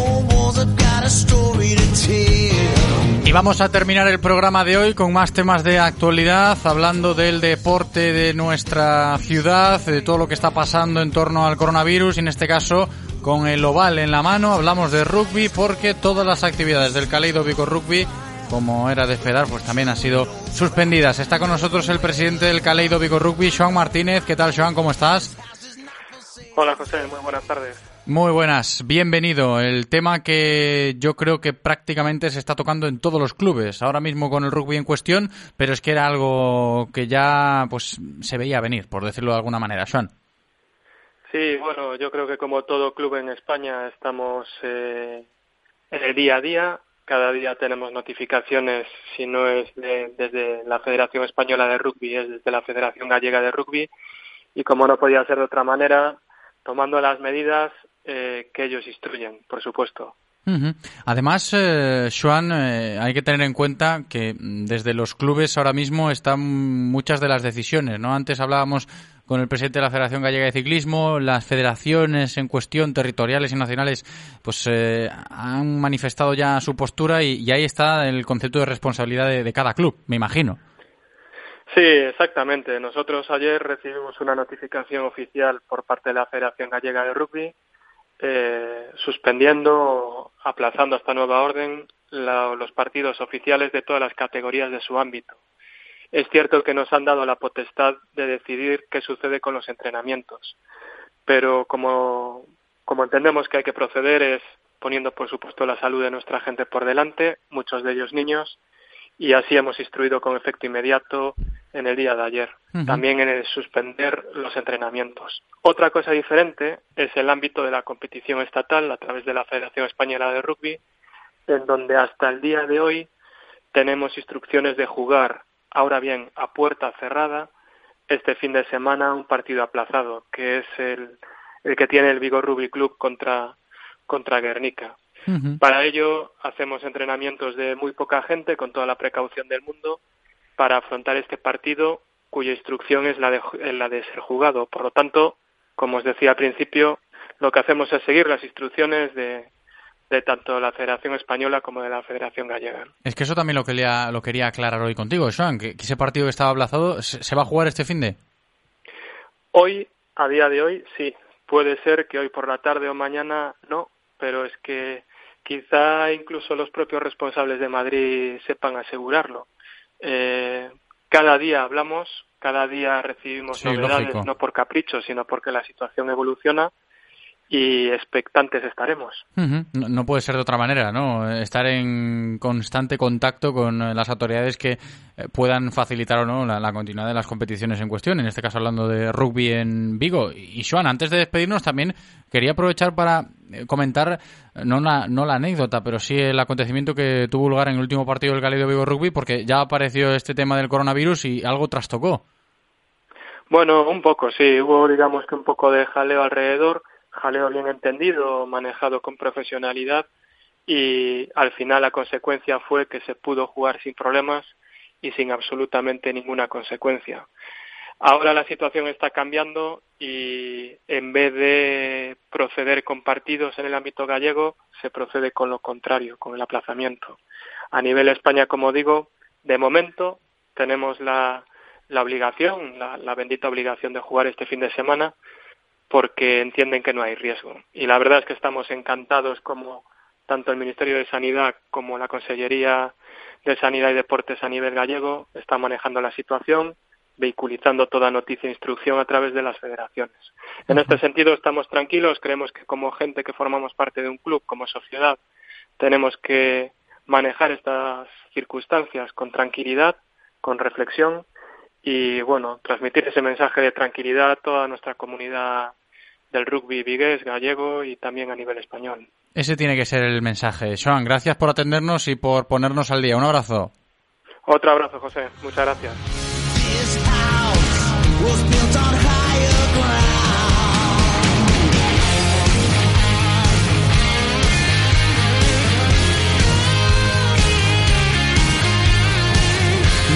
Y vamos a terminar el programa de hoy con más temas de actualidad, hablando del deporte de nuestra ciudad, de todo lo que está pasando en torno al coronavirus, y en este caso con el oval en la mano, hablamos de rugby porque todas las actividades del Caleido Vigo Rugby, como era de esperar, pues también han sido suspendidas. Está con nosotros el presidente del Caleido Vigo Rugby, Joan Martínez. ¿Qué tal, Joan? ¿Cómo estás? Hola, José. Muy buenas tardes. Muy buenas, bienvenido. El tema que yo creo que prácticamente se está tocando en todos los clubes, ahora mismo con el rugby en cuestión, pero es que era algo que ya pues se veía venir, por decirlo de alguna manera. Joan. Sí, bueno, yo creo que como todo club en España estamos eh, en el día a día. Cada día tenemos notificaciones, si no es de- desde la Federación Española de Rugby, es desde la Federación Gallega de Rugby. Y como no podía ser de otra manera, tomando las medidas eh, que ellos instruyen, por supuesto. Además, eh, Joan, eh, hay que tener en cuenta que mm, desde los clubes ahora mismo están muchas de las decisiones, ¿no? Antes hablábamos con el presidente de la Federación Gallega de Ciclismo, las federaciones en cuestión, territoriales y nacionales, pues eh, han manifestado ya su postura y, y ahí está el concepto de responsabilidad de, de cada club, me imagino. Sí, exactamente. Nosotros ayer recibimos una notificación oficial por parte de la Federación Gallega de Rugby eh, suspendiendo, aplazando esta nueva orden la- los partidos oficiales de todas las categorías de su ámbito. Es cierto que nos han dado la potestad de decidir qué sucede con los entrenamientos, pero como entendemos que hay que proceder es poniendo, por supuesto, la salud de nuestra gente por delante, muchos de ellos niños, y así hemos instruido con efecto inmediato en el día de ayer. También en el suspender los entrenamientos. Otra cosa diferente es el ámbito de la competición estatal a través de la Federación Española de Rugby, en donde hasta el día de hoy tenemos instrucciones de jugar, ahora bien, a puerta cerrada, este fin de semana un partido aplazado, que es el, el que tiene el Vigo Rugby Club contra, contra Guernica. Para ello hacemos entrenamientos de muy poca gente con toda la precaución del mundo para afrontar este partido cuya instrucción es la de, la de ser jugado. Por lo tanto, como os decía al principio, lo que hacemos es seguir las instrucciones de, de tanto la Federación Española como de la Federación Gallega. Es que eso también lo quería, lo quería aclarar hoy contigo, Joan, que, que ese partido que estaba aplazado se, se va a jugar este fin de. Hoy, a día de hoy, sí. Puede ser que hoy por la tarde o mañana no, pero es que quizá incluso los propios responsables de Madrid sepan asegurarlo. Eh, cada día hablamos, cada día recibimos Sí, novedades, lógico. no por capricho, sino porque la situación evoluciona y expectantes estaremos. No, no puede ser de otra manera, ¿no? Estar en constante contacto con eh, las autoridades que eh, puedan facilitar o no la, la continuidad de las competiciones en cuestión, en este caso hablando de rugby en Vigo. Y Joan, antes de despedirnos también quería aprovechar para eh, comentar, no la, no la anécdota, pero sí el acontecimiento que tuvo lugar en el último partido del Galido Vigo Rugby, porque ya apareció este tema del coronavirus y algo trastocó. Bueno, un poco, sí. Hubo, digamos que un poco de jaleo alrededor, jaleo bien entendido, manejado con profesionalidad y al final la consecuencia fue que se pudo jugar sin problemas y sin absolutamente ninguna consecuencia. Ahora la situación está cambiando y en vez de proceder con partidos en el ámbito gallego, se procede con lo contrario, con el aplazamiento. A nivel España, como digo, de momento tenemos la, obligación, la bendita obligación de jugar este fin de semana porque entienden que no hay riesgo. Y la verdad es que estamos encantados como tanto el Ministerio de Sanidad como la Consellería de Sanidad y Deportes a nivel gallego están manejando la situación vehiculizando toda noticia e instrucción a través de las federaciones. En este sentido estamos tranquilos, creemos que como gente que formamos parte de un club, como sociedad, tenemos que manejar estas circunstancias con tranquilidad, con reflexión y bueno, transmitir ese mensaje de tranquilidad a toda nuestra comunidad del rugby vigués, gallego y también a nivel español. Ese tiene que ser el mensaje. Joan, gracias por atendernos y por ponernos al día. Un abrazo. Otro abrazo, José. Muchas gracias.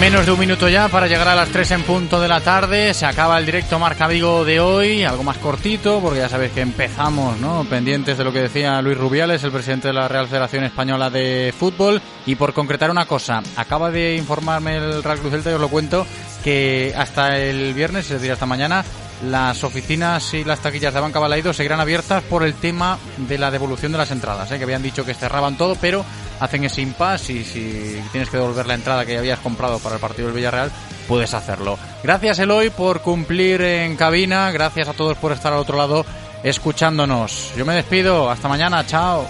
Menos de un minuto ya para llegar a las 3 en punto de la tarde. Se acaba el directo Marca Vigo de hoy, algo más cortito, porque ya sabéis que empezamos, ¿no? Pendientes de lo que decía Luis Rubiales, el presidente de la Real Federación Española de Fútbol. Y por concretar una cosa, acaba de informarme el Real Cruz Celta, y os lo cuento, que hasta el viernes, es decir, hasta mañana, las oficinas y las taquillas de Banca Balaido seguirán abiertas por el tema de la devolución de las entradas, ¿eh? que habían dicho que cerraban todo, pero hacen ese impasse y si tienes que devolver la entrada que habías comprado para el partido del Villarreal, puedes hacerlo. Gracias Eloy por cumplir en cabina, gracias a todos por estar al otro lado escuchándonos. Yo me despido, hasta mañana, chao.